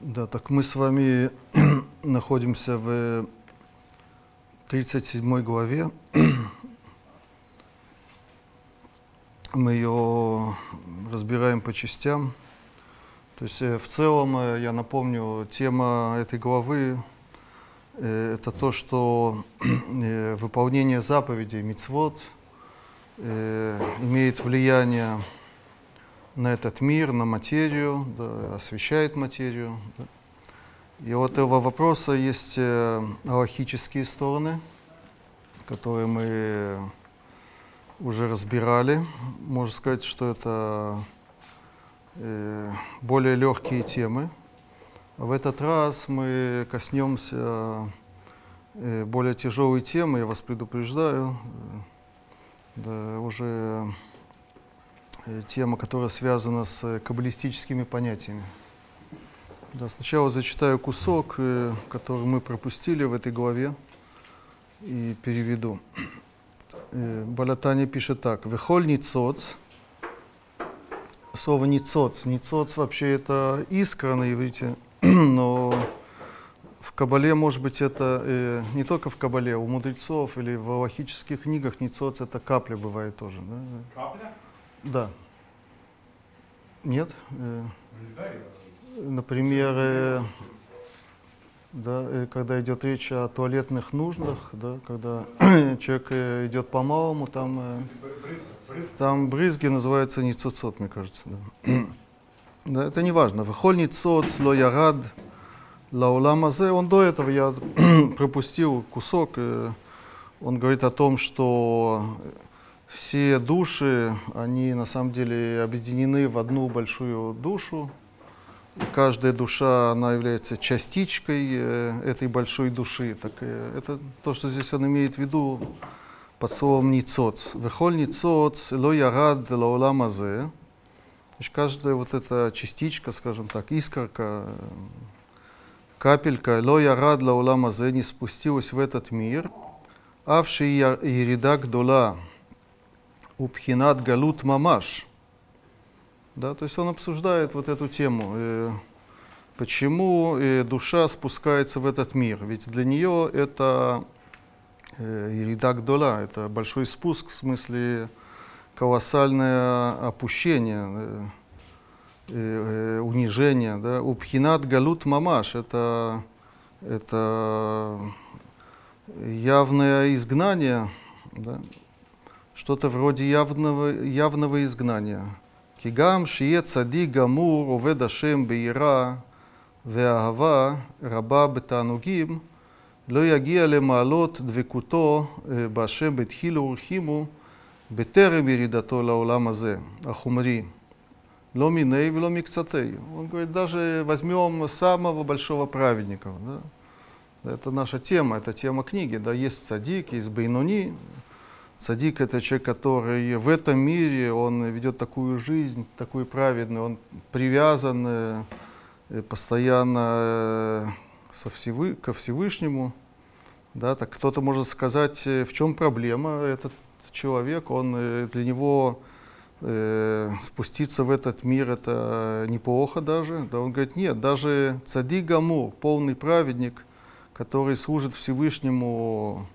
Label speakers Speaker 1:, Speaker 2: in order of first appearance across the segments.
Speaker 1: Да, так мы с вами находимся в 37 главе. Мы ее разбираем по частям. То есть э, в целом, э, я напомню, тема этой главы э, это то, что выполнение заповедей мицвод имеет влияние на этот мир, на материю, да, освещает материю. Да. И вот этого вопроса есть э, аллахические стороны, которые мы уже разбирали. Можно сказать, что это э, более легкие темы. В этот раз мы коснемся э, более тяжелой темы, я вас предупреждаю. Да, уже Э, тема, которая связана с э, каббалистическими понятиями. Да, сначала зачитаю кусок, э, который мы пропустили в этой главе, и переведу. Балатани пишет так. «Вехоль ницоц». Слово «ницоц». «Ницоц» вообще это искра на иврите, но в Кабале, может быть, это э, не только в Кабале, у мудрецов или в аллахических книгах ницоц это капля бывает тоже.
Speaker 2: Да? Капля?
Speaker 1: Да. Нет. Э, например, э, да, э, когда идет речь о туалетных нуждах, да, когда человек идет по малому, там, там брызги называются ницоцот, мне кажется. Да. да, это не важно. Вехоль ницот, сло ярад, лауламазе, он до этого, я пропустил кусок, он говорит о том, что все души, они на самом деле объединены в одну большую душу. Каждая душа, она является частичкой э, этой большой души. Так, э, это то, что здесь он имеет в виду под словом ницоц. Вехоль ницоц, ло ярад лаулам азе. Значит, каждая вот эта частичка, скажем так, искорка, капелька, ло ярад лаулам азе, не спустилась в этот мир. Авши ерида гдола, Упхинат Галут Мамаш. Да, то есть он обсуждает вот эту тему, э, почему э, душа спускается в этот мир. Ведь для нее это э, Иридак Дола, это большой спуск, в смысле колоссальное опущение, э, э, унижение. Да. Упхинат Галут Мамаш, это, это явное изгнание. Да что-то вроде явного, явного изгнания. Кигам шие цади гамур овед Ашем бейра ואהבה רבה בתענוגים, לא יגיע למעלות דבקותו בהשם בתחילו ורחימו בטרם ירידתו לעולם הזה, החומרי. לא מיני ולא מקצתי. Он говорит, даже возьмем самого большого праведника. Да? Это наша тема, это тема книги. Да? Есть садик, есть бейнуни, Садик – это человек, который в этом мире, он ведет такую жизнь, такую праведную, он привязан э, постоянно э, со Всевы, ко Всевышнему. Да, так кто-то может сказать, э, в чем проблема этот человек, он для него э, спуститься в этот мир это неплохо даже. Да, он говорит, нет, даже цадик Гамур, полный праведник, который служит Всевышнему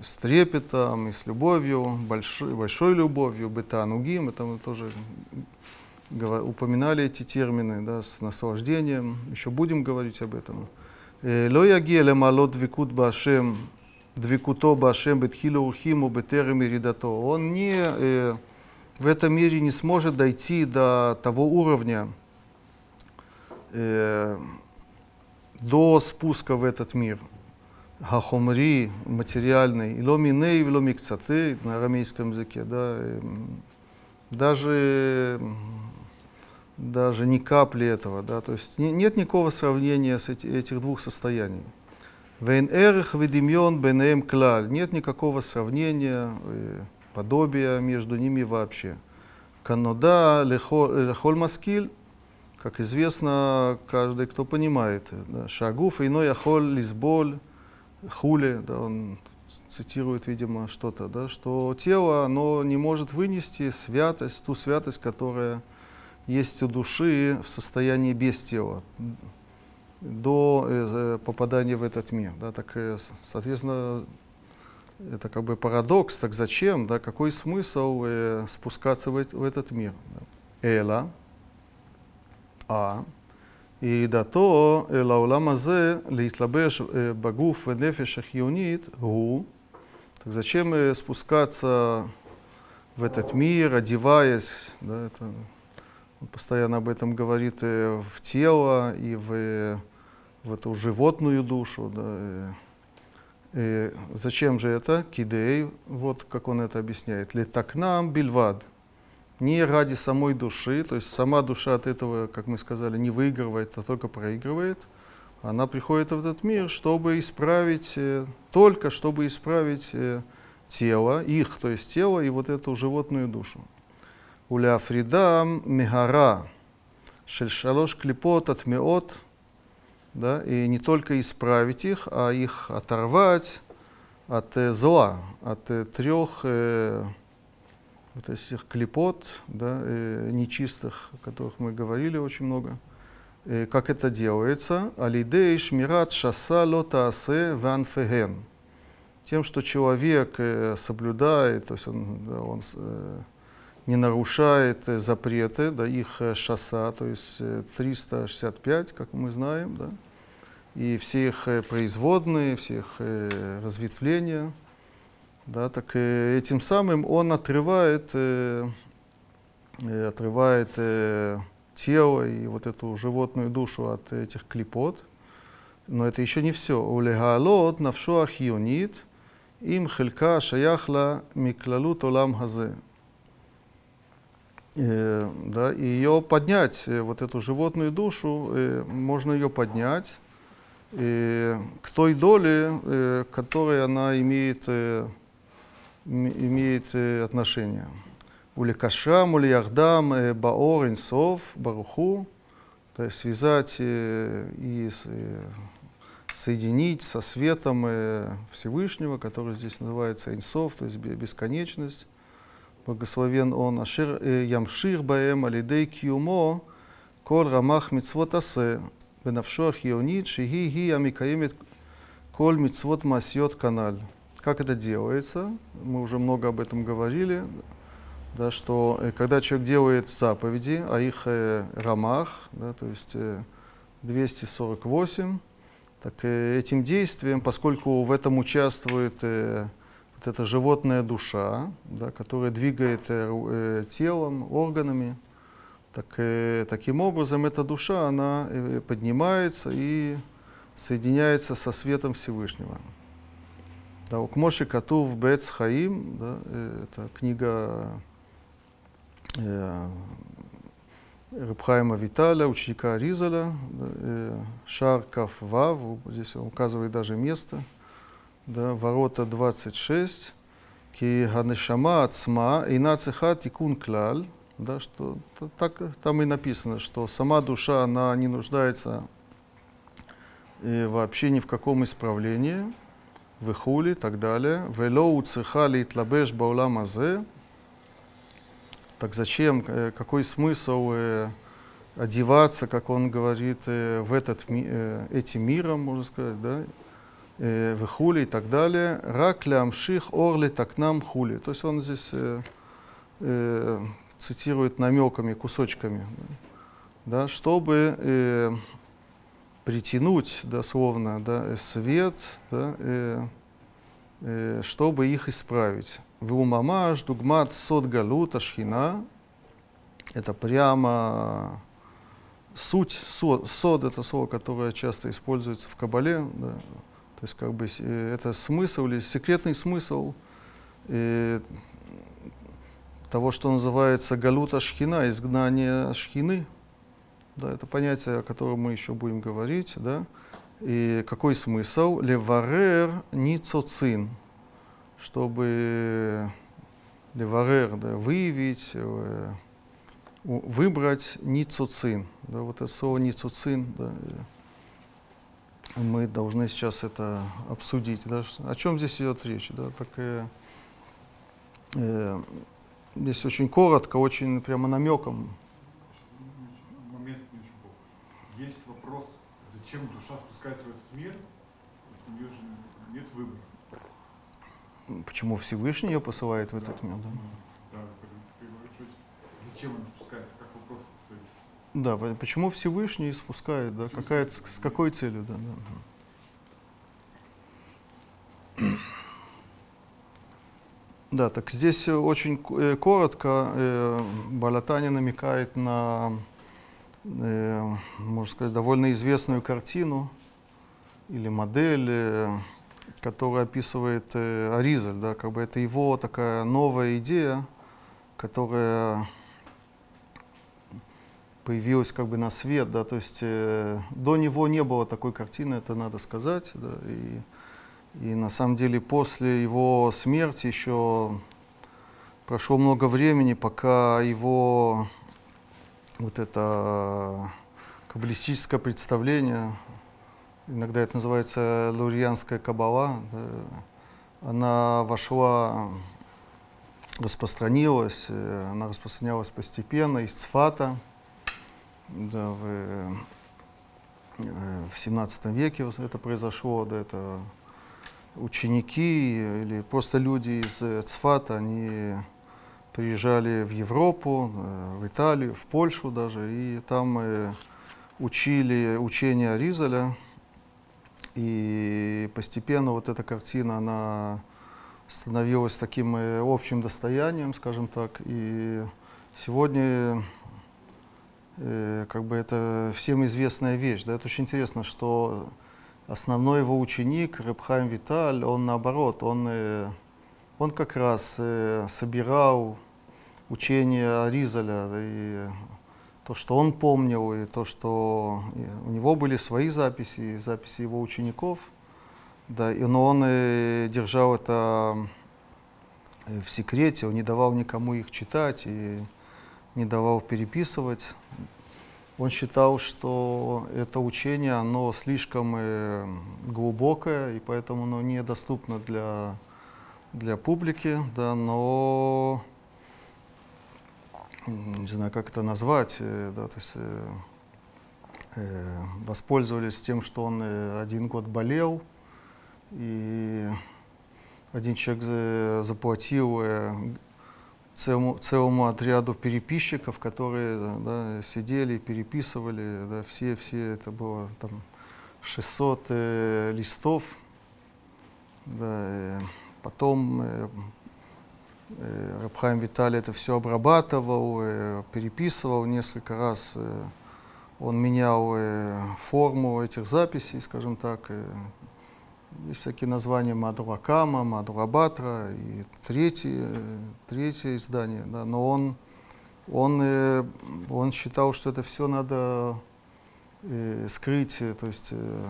Speaker 1: с трепетом и с любовью, большой, большой любовью, бетанугим, это мы тоже упоминали эти термины, да, с наслаждением, еще будем говорить об этом. לא יגיע למעלות דבקות בהשם, דבקותו בהשם בתחילו ורחימו בטרם ירידתו. Он не, э, в этом мире не сможет дойти до того уровня, э, до спуска в этот мир, хахомри, материальный, ломиней, ломикцаты на арамейском языке, да, даже, даже ни капли этого, да, то есть не, нет никакого сравнения с эти, этих двух состояний. Вейн эрх ведимьон бенеем клаль, нет никакого сравнения, подобия между ними вообще. Канода лехоль маскиль, как известно, каждый, кто понимает, да, шагуф иной ахоль лизболь, Хули, да, он цитирует, видимо, что-то, да, что тело, оно не может вынести святость, ту святость, которая есть у души в состоянии без тела. до э, попадания в этот мир. Да, так, э, соответственно, это как бы парадокс, так зачем, да, какой смысл э, спускаться в, в этот мир? Эла, а, ירידתו אל העולם הזה להתלבש בגוף ונפש החיונית הוא, так зачем спускаться в этот мир, одеваясь, да, это, он постоянно об этом говорит, и в тело и в, в эту животную душу. Да, и, и зачем же это? Кидей, вот как он это объясняет. Летакнам бильвад. не ради самой души, то есть сама душа от этого, как мы сказали, не выигрывает, а только проигрывает. Она приходит в этот мир, чтобы исправить, э, только чтобы исправить э, тело, их, то есть тело и вот эту животную душу. Уляфридам мегара шельшалош клипот от меот, да, и не только исправить их, а их оторвать от э, зла, от трех э, вот этих клипот, да, э, нечистых, о которых мы говорили очень много. Э, как это делается? Алидей шмират шаса лотаасе ванфеген – тем, что человек э, соблюдает, то есть он, да, он э, не нарушает э, запреты, да, их шосса, то есть 365, как мы знаем, да, и все их производные, все их разветвления, да, так э, этим самым он отрывает, э, э, отрывает э, тело и вот эту животную душу от этих клепот. Но это еще не все. Улегалот навшуах юнит им хелька шаяхла миклалу толам газы. Э, да, и ее поднять, э, вот эту животную душу, можно ее поднять к той доле, которой она имеет имеет отношение. Уликашрам, улияхдам, баор, инсов, баруху, то есть связать и соединить со светом э, Всевышнего, который здесь называется Инсов, то есть бесконечность. Благословен он Ашир э, Ямшир Баэм Алидей Киумо Кол Рамах Мицвот Асе Бенавшо Архионит Шиги Ги Амикаемет Коль Мицвот Масьот Каналь. Как это делается? Мы уже много об этом говорили, да, что э, когда человек делает заповеди, а их э, рамах, да, то есть э, 248, так э, этим действием, поскольку в этом участвует э, вот эта животная душа, да, которая двигает э, телом, органами, так, таким образом эта душа, она поднимается и соединяется со светом Всевышнего. Да, у Кмоши Катув Бец Хаим, да, это книга Рабхайма Виталя, ученика Ризаля, э, Шар Каф Вав, здесь он указывает даже место, да, ворота 26, Ки Ганешама Ацма, Ина Цеха Тикун Клаль, да, что так, там и написано, что сама душа, она не нуждается и э, вообще ни в каком исправлении, выхули и так далее. Вело уцеха итлабеш баулам азе, так зачем, какой смысл одеваться, как он говорит, в этот, этим миром, можно сказать, да, в хули и так далее. Рак лямших орли так нам хули. То есть он здесь э, э, цитирует намеками, кусочками, да, чтобы э, притянуть дословно да, свет, да, э, э, чтобы их исправить. Веумамаш, дугмат, сод галута, шхина. Это прямо суть, сод, сод это слово, которое часто используется в Кабале. Да. То есть как бы э, это смысл или секретный смысл э, того, что называется галута шхина, изгнание шхины. Да, это понятие, о котором мы еще будем говорить. Да. И какой смысл? Леварер ницоцин чтобы леварер, да, выявить, э, выбрать ницуцин. Да, вот это слово ницуцин, да, мы должны сейчас это обсудить. Да, о чем здесь идет речь? Да, так, э, э, здесь очень коротко, очень прямо намеком.
Speaker 2: Момент Есть вопрос зачем душа спускается в этот мир? У нее же нет выбора.
Speaker 1: Почему Всевышний ее посылает в
Speaker 2: Да.
Speaker 1: этот мир? Да,
Speaker 2: да, зачем она спускается? Как вопрос стоит?
Speaker 1: да почему Всевышний спускает, да,
Speaker 2: Почему
Speaker 1: какая,
Speaker 2: спускает?
Speaker 1: с какой целью, да, да. Да, так здесь очень э, коротко э, Балатани намекает на, э, можно сказать, довольно известную картину или модель, э, которая описывает э, Аризаль, да, как бы это его такая новая идея, которая появилась как бы на свет, да, то есть э, до него не было такой картины, это надо сказать, да, и и на самом деле после его смерти еще прошло много времени, пока его вот это каббалистическое представление, иногда это называется лурианская кабала, да, она вошла, распространилась, э, она распространялась постепенно из Цфата, да, в, э, в 17 веке это произошло, да, это ученики или просто люди из э, Цфата, они приезжали в Европу, э, в Италию, в Польшу даже, и там э, учили учение Аризаля. И постепенно вот эта картина, она становилась таким э, общим достоянием, скажем так. И сегодня как бы это всем известная вещь. Да? Это очень интересно, что основной его ученик, Рабхайм Виталь, он наоборот, он, он как раз собирал учение Аризаля, да, и то, что он помнил, и то, что и у него были свои записи, и записи его учеников, да, и, но он э, держал это э, в секрете, он не давал никому их читать и не давал переписывать. Он считал, что это учение, оно слишком э, глубокое, и поэтому оно недоступно для, для публики, да, но не знаю, как это назвать, э, да, то есть э, э, воспользовались тем, что он э, один год болел, и один человек за- заплатил целому, целому отряду переписчиков, которые да, сидели переписывали, да, все, все, это было там 600 э, листов, да, потом э, Рабхайм Виталий это все обрабатывал, э, переписывал несколько раз, э, он менял э, форму этих записей, скажем так, э, есть всякие названия Мадуракама, Мадурабатра и третье, э, третье издание, да, но он, он, э, он считал, что это все надо э, скрыть, э, то есть э,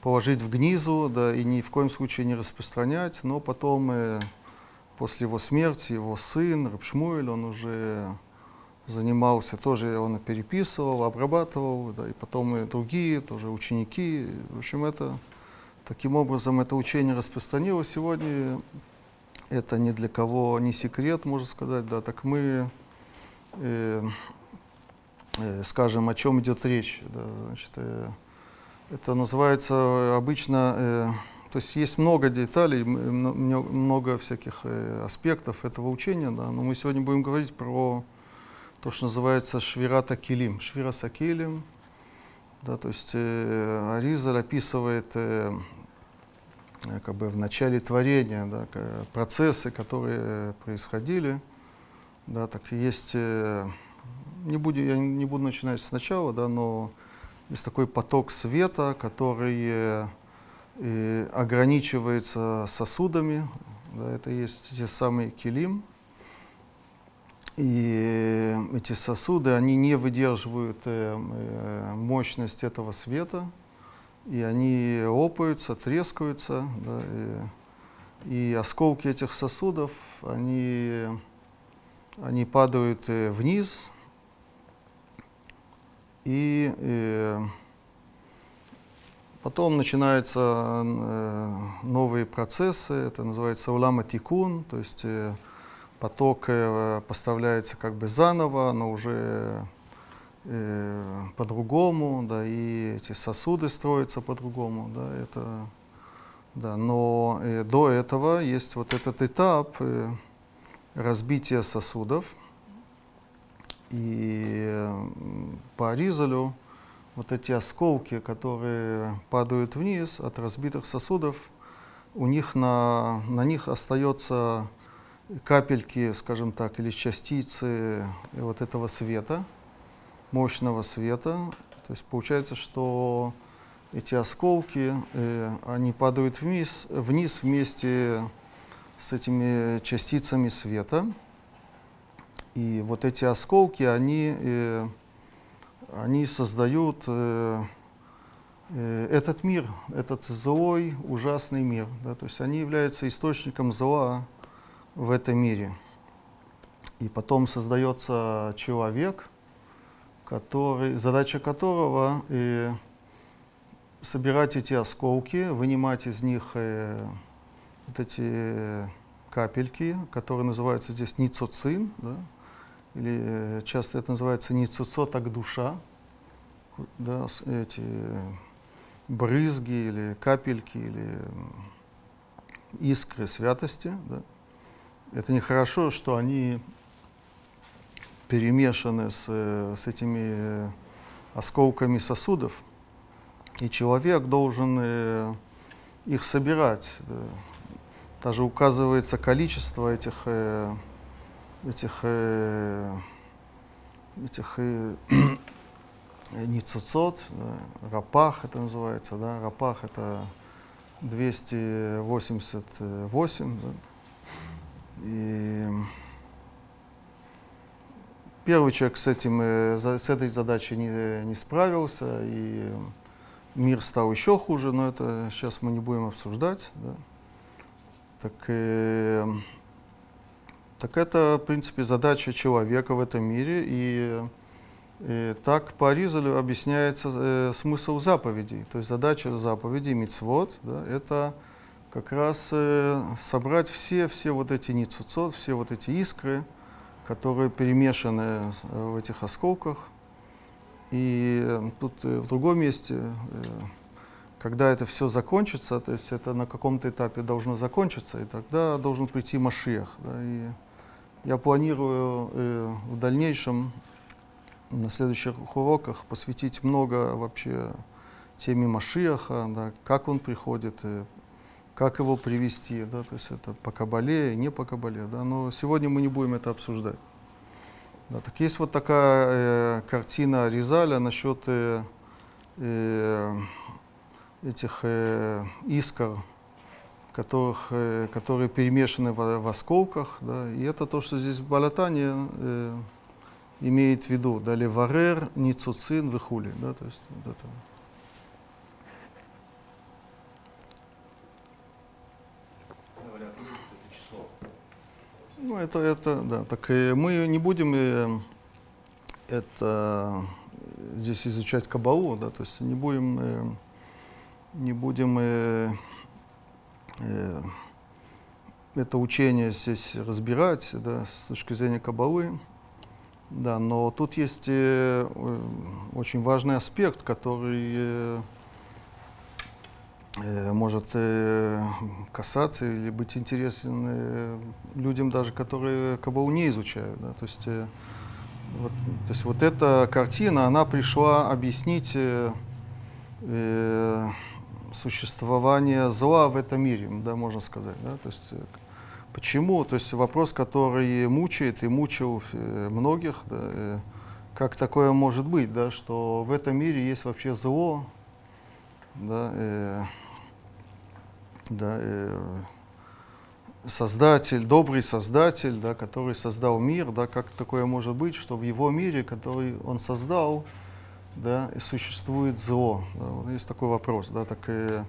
Speaker 1: положить в гнизу, да, и ни в коем случае не распространять, но потом, э, после его смерти, его сын Рабшмуэль, он уже занимался, тоже он переписывал, обрабатывал, да, и потом и другие, тоже ученики, в общем, это Таким образом, это учение распространилось. Сегодня это ни для кого не секрет, можно сказать. Да, так мы э, э, скажем, о чем идет речь. Да, значит, э, это называется обычно, э, то есть есть много деталей, много всяких э, аспектов этого учения, да, но мы сегодня будем говорить про то, что называется швирата килим, швира сакилим, да, то есть э, Аризаль описывает э, э, как бы в начале творения да, процессы, которые происходили. Да, так есть, э, не буду, я не буду начинать сначала, да, но есть такой поток света, который э, ограничивается сосудами. Да, это есть те самые килим. И эти сосуды, они не выдерживают э, э, мощность этого света, и они лопаются, трескаются, да, и, и осколки этих сосудов, они, они падают э, вниз, и э, потом начинаются э, новые процессы, это называется улама тикун, то есть э, поток э, поставляется как бы заново, но уже по-другому, да, и эти сосуды строятся по-другому, да, это, да, но до этого есть вот этот этап э, разбития сосудов, и э, по Аризалю вот эти осколки, которые падают вниз от разбитых сосудов, у них на, на них остается капельки, скажем так, или частицы вот этого света, мощного света. То есть получается, что эти осколки, э, они падают вниз, вниз вместе с этими частицами света. И вот эти осколки, они, э, они создают э, э, этот мир, этот злой, ужасный мир. Да? То есть они являются источником зла в этом мире. И потом создается человек, который, задача которого э, собирать эти осколки, вынимать из них э, вот эти капельки, которые называются здесь ницоцин, да? Или э, часто это называется ницуцот, так душа, да, эти брызги или капельки или искры святости. Да? Это нехорошо, что они перемешаны с, э, с этими э, осколками сосудов, и человек должен их собирать. да. Даже указывается количество этих, этих, э, этих э, ницуцот, да, рапах это называется, да, рапах это 288, да. И первый человек с, этим, э, с этой задачей не, не справился, и мир стал еще хуже, но это сейчас мы не будем обсуждать. да. Так, э, так это, в принципе, задача человека в этом мире, и э, так по Аризалю объясняется э, смысл заповедей. То есть задача заповедей, мицвод, да, это как раз э, собрать все, все вот эти ницуцот, все вот эти искры, которые перемешаны э, в этих осколках. И э, тут э, в другом месте, когда это все закончится, то есть это на каком-то этапе должно закончиться, и тогда должен прийти Машиах. Да, и я планирую э, в дальнейшем на следующих уроках посвятить много вообще теме Машиаха, да, как он приходит, э, как его привести, да, то есть это по Кабале, не по Кабале, да, но сегодня мы не будем это обсуждать. Да, так есть вот такая э, картина Ризаля насчет э, э, этих э, искр, которых, э, которые перемешаны в, в осколках, да, и это то, что здесь в Балатане э, имеет в виду, да, леварер, ницуцин, вихули, да, то есть вот это.
Speaker 3: Ну, это
Speaker 1: это, да. Так и мы не будем э, это э, здесь изучать кабалу, да, то есть не будем, э, не будем э, э, это учение здесь разбирать, да, с точки зрения кабалы. Да, но тут есть э, э, очень важный аспект, который э, э, может э, касаться или быть интересен э, людям даже, которые кабалу не изучают. Да? То, есть, э, вот, то есть вот эта картина, она пришла объяснить э, э, существование зла в этом мире, да, можно сказать. Да? То есть, э, почему? То есть вопрос, который мучает и мучил э, многих, да, э, как такое может быть, да, что в этом мире есть вообще зло, да, э, да, э, создатель, добрый создатель, да, который создал мир, да, как такое может быть, что в его мире, который он создал, да, и существует зло. Да, вот есть такой вопрос, да, так э,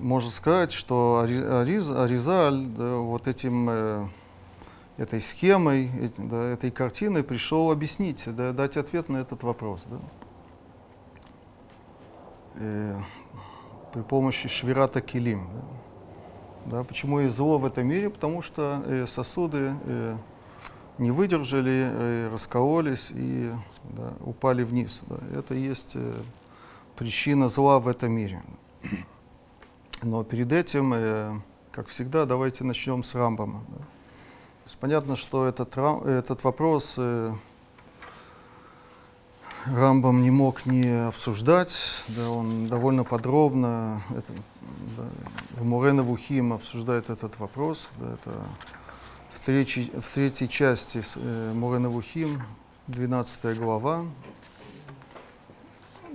Speaker 1: можно сказать, что Ари- Ариз, Аризаль да, вот этим э, этой схемой, эт- да, этой картиной пришел объяснить, да, дать ответ на этот вопрос. Да. Э, при помощи швирата килим. Да. Да, почему есть зло в этом мире? Потому что э, сосуды, э, не выдержали, э, раскололись и да, упали вниз. Да. Это есть э, причина зла в этом мире. Но перед этим, э, как всегда, давайте начнем с Рамбама. Да. Понятно, что этот, этот вопрос Рамбам не мог не обсуждать, да, он довольно подробно это, да, Мурена Вухим обсуждает этот вопрос. Да, это в, третьей, в третьей части э, Мурена Вухим, 12 глава.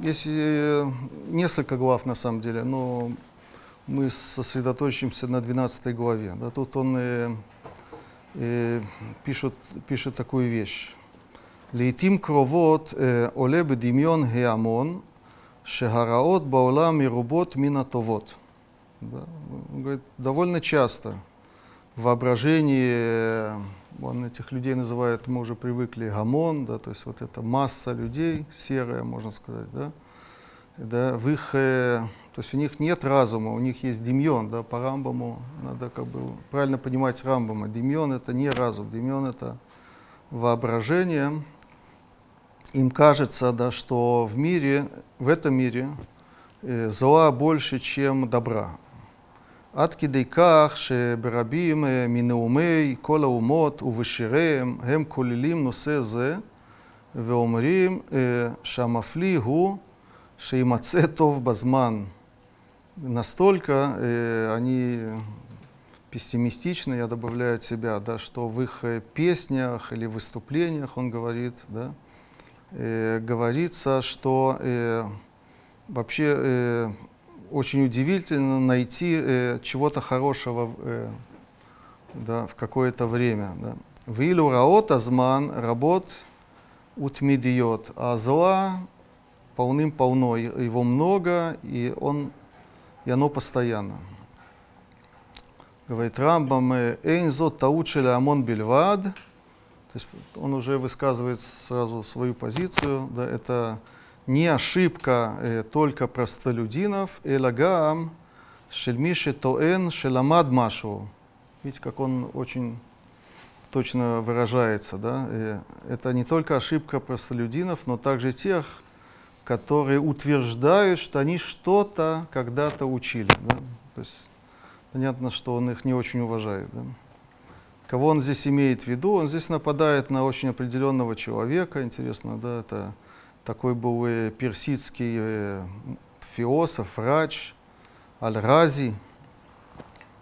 Speaker 1: Есть э, несколько глав на самом деле, но мы сосредоточимся на 12 главе. Да, тут он э, э, пишет, пишет такую вещь. לעתים קרובות אה, עולה בדמיון ההמון שהרעות בעולם מרובות מן הטובות. Да, он говорит, довольно часто в воображении, э, он этих людей называет, мы уже привыкли, гамон, да, то есть вот эта масса людей, серая, можно сказать, да, да, в их, э, то есть у них нет разума, у них есть демьон, да, по Рамбаму надо как бы правильно понимать Рамбама. Демьон это не разум, демьон это воображение. Им кажется, да, что в мире, в этом мире э, зла больше, чем добра. עד כדי כך שברבים אה, מנאומי כל האומות ובשיריהם הם כוללים נושא זה ואומרים אה, שהמפליא הוא שימצא טוב בזמן. Настолько э, они пессимистичны, я добавляю от себя, да, что в их э, песнях или выступлениях, он говорит, да, э, говорится, что э, вообще э, очень удивительно найти э, чего-то хорошего э, да, в какое-то время. Да. Вилу раот азман работ утмидиот, а зла полным-полно, его много, и, он, и оно постоянно. Говорит Рамбам, э, «Эйн зот таут шеля амон бельвад». То есть он уже высказывает сразу свою позицию. Да, это не ошибка э, только простолюдинов, элагам шельмиши тоэн шеламад машу. Видите, как он очень точно выражается. Да? Э, Это не только ошибка простолюдинов, но также тех, которые утверждают, что они что-то когда-то учили. Да? То есть понятно, что он их не очень уважает. Да? Кого он здесь имеет в виду? Он здесь нападает на очень определенного человека. Интересно, да, это такой был э, персидский э, философ, врач, Аль-Рази.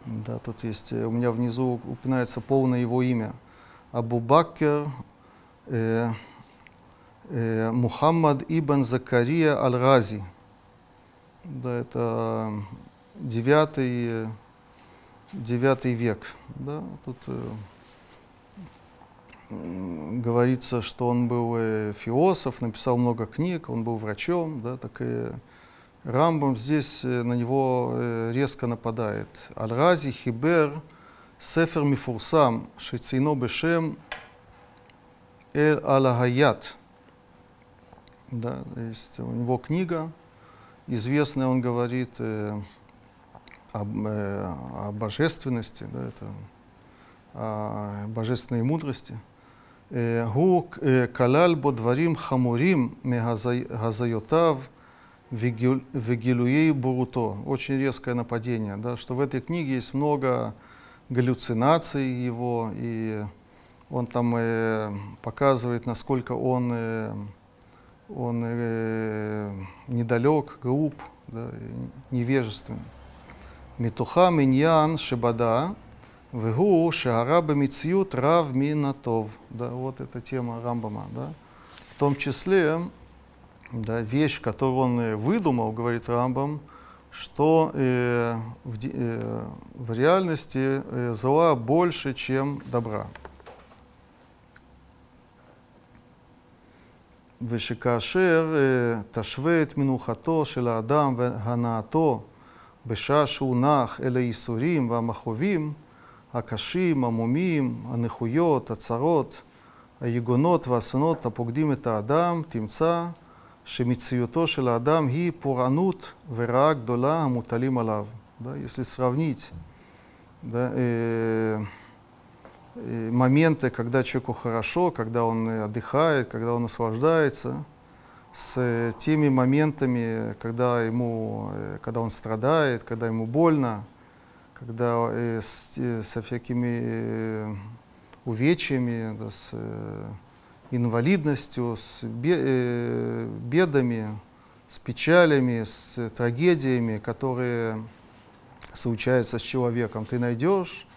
Speaker 1: Да, тут есть, э, у меня внизу упоминается полное его имя. Абу Бакр э, э, Мухаммад ибн Закария Аль-Рази. Да, это девятый, э, девятый век. Да, тут э, говорится, что он был э, философ, написал много книг, он был врачом, да, так и Рамбам здесь э, на него э, резко нападает. Аль-Рази Хибер Сефер Мифурсам Шицейно Бешем Эль Алагаят. Да, то есть у него книга известная, он говорит э, об, э, о божественности, да, это, о божественной мудрости. אה, הוא אה, כלל בו דברים חמורים מהזיותיו וגיל- וגילויי בורותו. Очень резкое нападение, да, что в этой книге есть много галлюцинаций его, и он там э, показывает, насколько он, э, он э, недалек, глуп, да, и невежествен. מתוכם עניין שבדה, והוא שהרע במציאות רב מן הטוב. Да, вот эта тема Рамбама. Да. В том числе да, вещь, которую он э, выдумал, говорит Рамбам, что э, в, де- э, в реальности э, зла больше, чем добра. ושכאשר אה, תשווה את מנוחתו של האדם והנאתו בשעה שהוא נח אל הייסורים והמכאובים הקשים, המומים, הנכויות, הצרות, היגונות והאסונות הפוקדים את האדם, תמצא שמציאותו של האדם היא פורענות ורעה גדולה המוטלים עליו. Да, если сравнить да, э, э, моменты, когда человеку хорошо, когда он э, отдыхает, когда он наслаждается, с э, теми моментами, когда, ему, э, когда он страдает, когда ему больно, когда э, с, э, со всякими э, увечьями, да, с э, инвалидностью, с бе- э, бедами, с печалями, с э, трагедиями, которые случаются с человеком. Ты найдешь,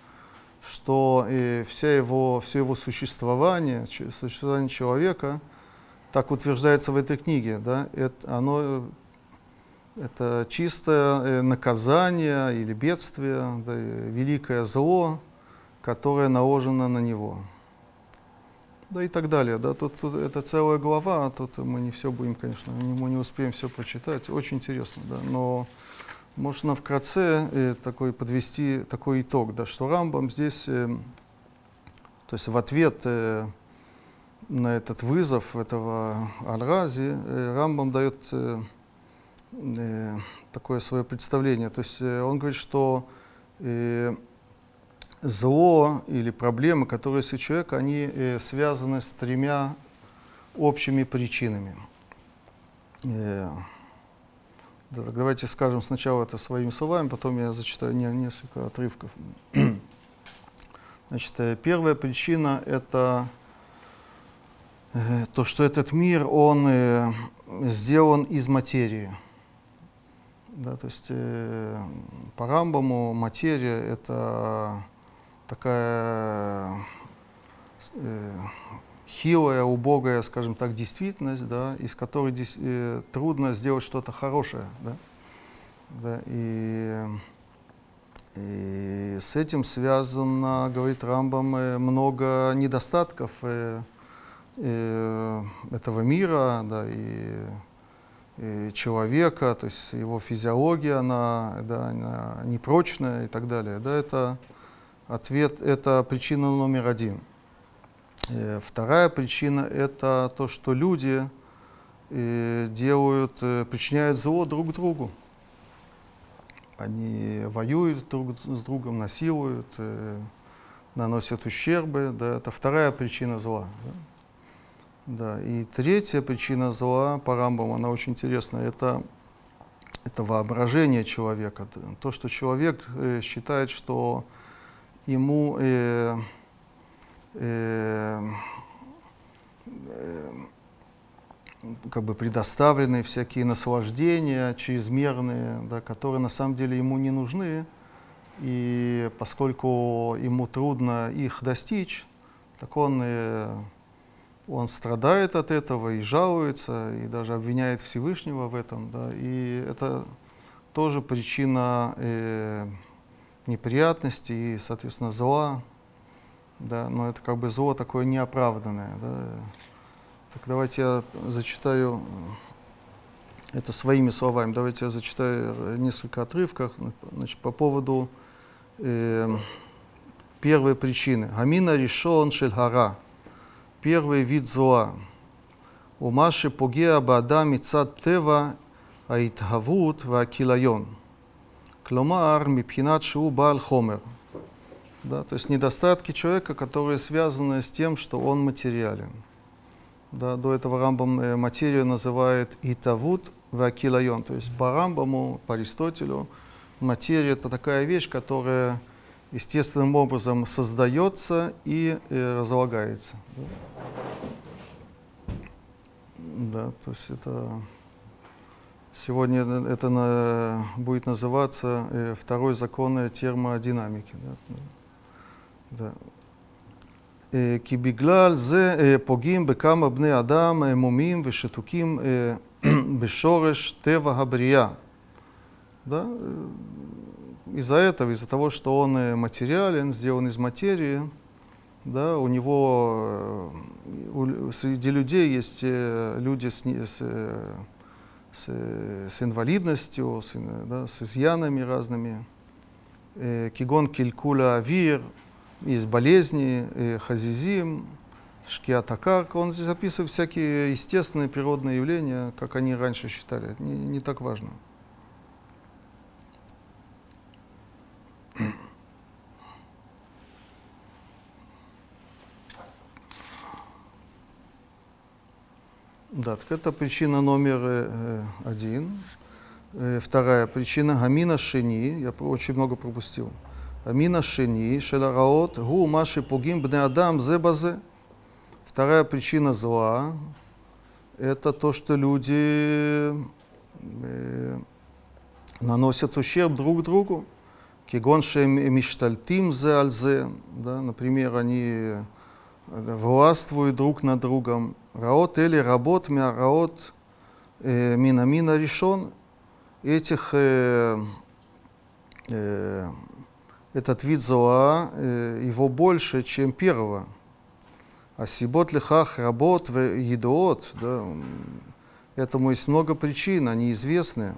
Speaker 1: что э, вся его, все его существование, существование человека, так утверждается в этой книге, да, это, оно, э, это чистое э, наказание или бедствие, да, э, великое зло, которое наложено на него. Да и так далее. Да, тут, тут это целая глава, а тут мы не все будем, конечно, не- мы не успеем все прочитать. Очень интересно, да, но можно вкратце э, такой подвести такой итог, да, что Рамбам здесь, э, то есть в ответ э, на этот вызов этого Аль-Рази, э, Рамбам дает э, э, такое свое представление. То есть э, он говорит, что э, зло или проблемы, которые есть у человека, они э, связаны с тремя общими причинами. Э, да, давайте скажем сначала это своими словами, потом я зачитаю не- несколько отрывков. Значит, э, первая причина это э, то, что этот мир, он э, сделан из материи. Да, то есть э, по Рамбаму материя это такая э, хилая, убогая, скажем так, действительность, да, из которой э, трудно сделать что-то хорошее. Да? Да, и, и с этим связано, говорит Рамбам, э, много недостатков э, э, этого мира да, и человека, то есть его физиология, она, да, она непрочная и так далее. Да, это ответ, это причина номер один. Э, Вторая причина – это то, что люди э, делают, э, причиняют зло друг другу. Они воюют друг с другом, насилуют, э, наносят ущербы. Да, это вторая причина зла. Да. Да, и третья причина зла по Рамбам, она очень интересная, это, это воображение человека. То, что человек э, считает, что ему э, э, э, как бы предоставлены всякие наслаждения чрезмерные, да, которые на самом деле ему не нужны. И поскольку ему трудно их достичь, так он, э, он страдает от этого и жалуется, и даже обвиняет Всевышнего в этом. Да, и это тоже причина э, неприятностей и, соответственно, зла. Да, но это как бы зло такое неоправданное. Да. Так давайте я зачитаю это своими словами. Давайте я зачитаю несколько отрывков значит, по поводу э, первой причины. Гамина решен шельгара. Первый вид зла. У Маши Пугеа Бадами Цад Тева Айтхавут Вакилайон. Кломар Мипхинат Шиу бал Хомер. Да, то есть недостатки человека, которые связаны с тем, что он материален. Да, до этого Рамбам э, материю называет Итавут Вакилайон. То есть по Рамбаму, по Аристотелю, материя – это такая вещь, которая естественным образом создается и э, разлагается. Да. Да, то есть это сегодня это- это на- будет называться э, второй закон э, термодинамики. Да, да. אה, כי בגלל זה אה, פוגעים בכמה בני אדם אה, מומים ושתוקים אה, בשורש טבע הבריאה. Да? Из-за этого, из-за того, что он материален, сделан из материи, да, у него э, у среди людей есть э, люди с, с, э, с, с инвалидностью, с, да, с изъянами разными. Кигон килькуля авир, есть болезни, хазизим, шкиатакарка. Он здесь описывает всякие естественные природные явления, как они раньше считали. Не, не так важно. Да, так это причина номер э, один. Э, вторая причина – гамина шини. Я очень много пропустил. Амина шини, шедараот, гу маши пугим бне адам зебазе. Вторая причина зла – это то, что люди э, наносят ущерб друг другу. Кигон шем миштальтим зе альзе, да, например, они властвуют друг над другом. Раот или работ мя раот э, минамина решен. Этих, э, э, этот вид зла, э, его больше, чем первого. А сибот лихах работ в едоот, да, этому есть много причин, они известны.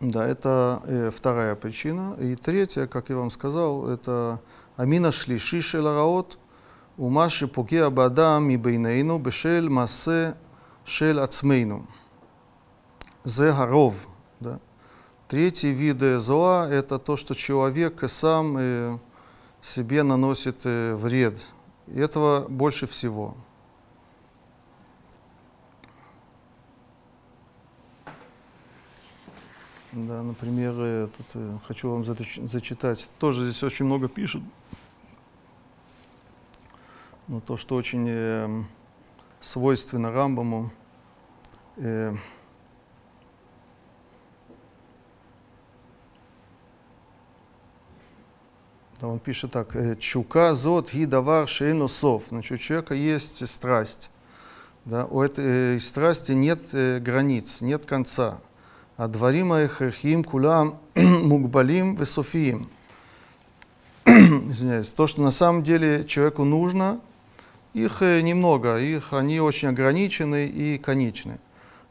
Speaker 1: Да, это э, вторая причина. И третья, как я вам сказал, это амина шлиши шел раот, умаши погеа бадам мибейнейну бешель масе шель ацмейну. Зе гаров. Да. Третий вид э, зла – это то, что человек сам э, себе наносит э, вред. И этого больше всего. Да, например, э, тут, э, хочу вам зачитать. Тоже здесь очень много пишут. Но то, что очень э, свойственно Рамбаму. э, да, он пишет так. Чука зот ги давар шейно сов. Значит, у человека есть страсть. Да, у этой страсти нет границ, нет конца. הדברים ההכרחיים כולם מוגבלים וסופיים. Извиняюсь. То, что на самом деле человеку нужно, их э, немного, их, они очень ограничены и конечны.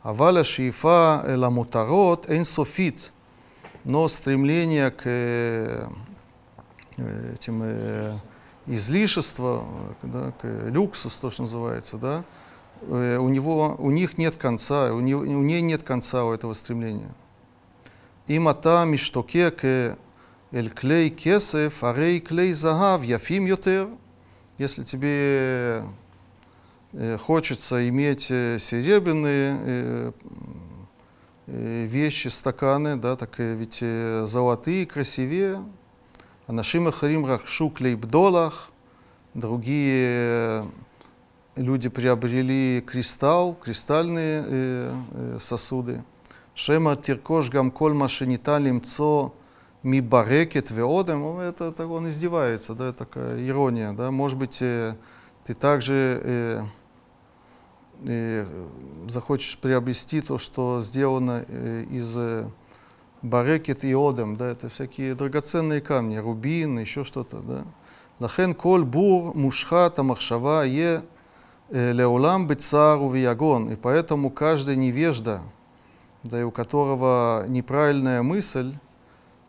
Speaker 1: Аваля шиифа ламутарот эн софит. Но стремление к э, э, этим э, излишества, э, да, к люксусу, то, что называется, да, э, Э, у, него, у них нет конца, у, не, у ней нет конца у этого стремления. и миштоке к эль клей кесев, арей клей загав, яфим ютер. Если тебе э, хочется иметь э, серебряные вещи, стаканы, да, так ведь золотые красивее. А нашим ахарим рахшу клейбдолах, другие люди приобрели кристалл, кристальные э, э, сосуды. Шема тиркош гамколь машиниталим цо ми барекет веодем. Это так он издевается, да, такая ирония. Да. Может быть, э, ты также э, э, захочешь приобрести то, что сделано э, из э, барекет и одем. Да, это всякие драгоценные камни, рубин, еще что-то. Да. Лахен коль бур мушха тамахшава е э, леолам бецар увиягон. И поэтому каждый невежда, да, и у которого неправильная мысль,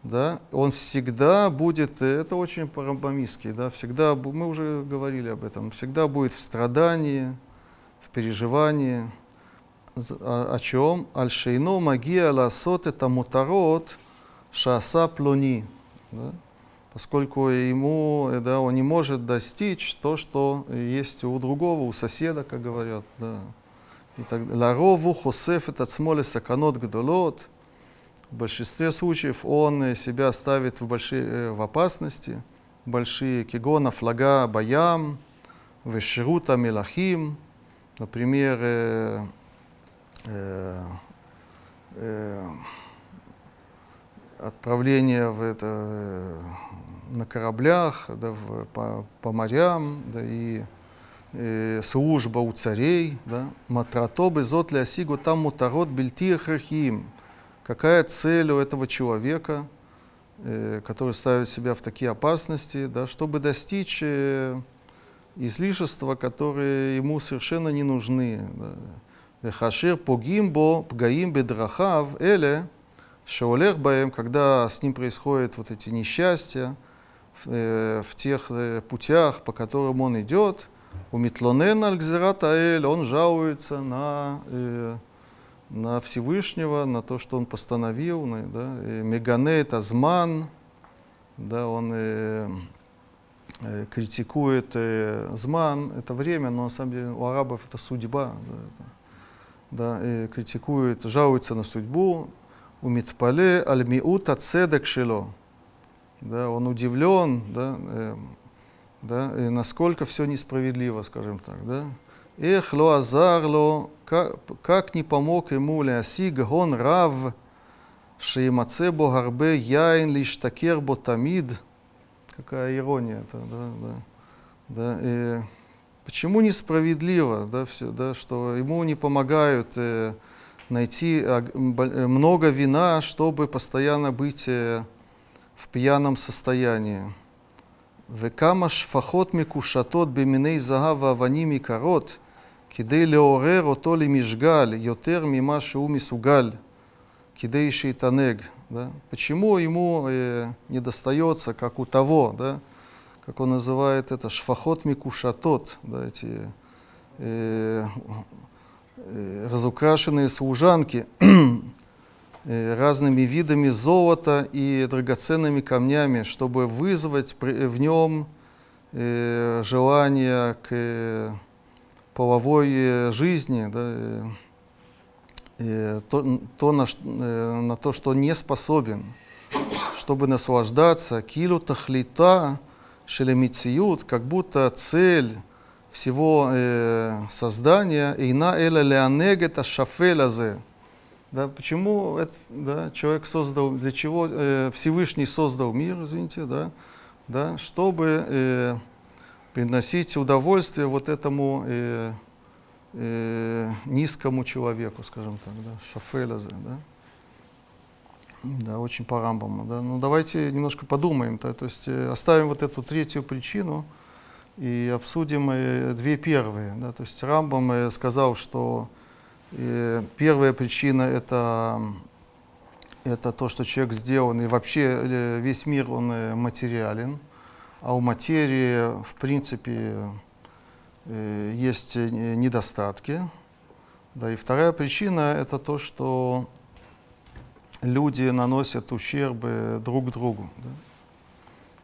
Speaker 1: да, он всегда будет, э, это очень по-рамбамистски, да, всегда, мы уже говорили об этом, всегда будет в страдании, в переживании. З- О, о чем? Аль-шейно магия ласот это мутарот шаса плони. Да? Поскольку ему, э, да, он не может достичь то, что есть у другого, у соседа, как говорят. Да. И так, ларову хосеф это цмоле саканот гдолот. В большинстве случаев он э, себя ставит в, большие, э, в опасности. Большие кигона, флага, баям, вешерута, мелахим. Например, э, э, отправление в это, э, на кораблях, да, в- по, по морям, да, и э, служба у царей, да, матратобы зот лясигу там мутарот бельти ахрахиим. Какая цель у этого человека, э, который ставит себя в такие опасности, да, чтобы достичь э, излишества, которые ему совершенно не нужны. да. Вехашир погим бо пгаим бедрахав эле баем, когда с ним происходят вот эти несчастья в, э, в тех э, путях, по которым он идет, у Митлонен Альгзерат Аэль, он жалуется на, э, на Всевышнего, на то, что он постановил. Да, и Мегане это зман, да, он э, э, критикует э, зман, это время, но на самом деле у арабов это судьба. Да, это, да, и критикует, жалуется на судьбу. У Митпале аль-миута цедек шило. Да, он удивлен, да, э, да, и насколько все несправедливо, скажем так, да. Эх, ло как, как не помог ему лясиг гон рав, шеймаце бо гарбе яин лишь такер бо тамид. Какая ирония это, да, да. да и почему несправедливо, да, все, да, что ему не помогают э, найти бо- э, много вина, чтобы постоянно быть э, в пьяном состоянии. וכמה שפחות מקושטות במיני זהב ואבנים יקרות, כדי לעורר אותו למשגל יותר ממה שהוא מסוגל, כדי שיתענג. Да? Почему ему э, не достается, как у того, да? как он называет это, шфахот микушатот, да, эти э, э, разукрашенные служанки, э, разными видами золота и драгоценными камнями, чтобы вызвать при- в нем э, желание к э, половой э, жизни, да, э, э, то, то, на, э, на то, что не способен, чтобы наслаждаться килу тахлита шелемициют, как будто цель всего э, создания «Эйна эля шафелазе». Да, почему это, да, человек создал, для чего э, Всевышний создал мир, извините, да, да, чтобы э, приносить удовольствие вот этому э, э, низкому человеку, скажем так, да, шафелазе, да. Да, очень по рамбаму, да. Ну, давайте немножко подумаем, да, то есть э, оставим вот эту третью причину и обсудим э, две первые, да, то есть Рамбам э, сказал, что первая причина это, это то, что человек сделан, и вообще э, весь мир, он э, материален, а у материи, в принципе, э, есть не- недостатки. Да, и вторая причина это то, что люди наносят ущербы друг другу. Да?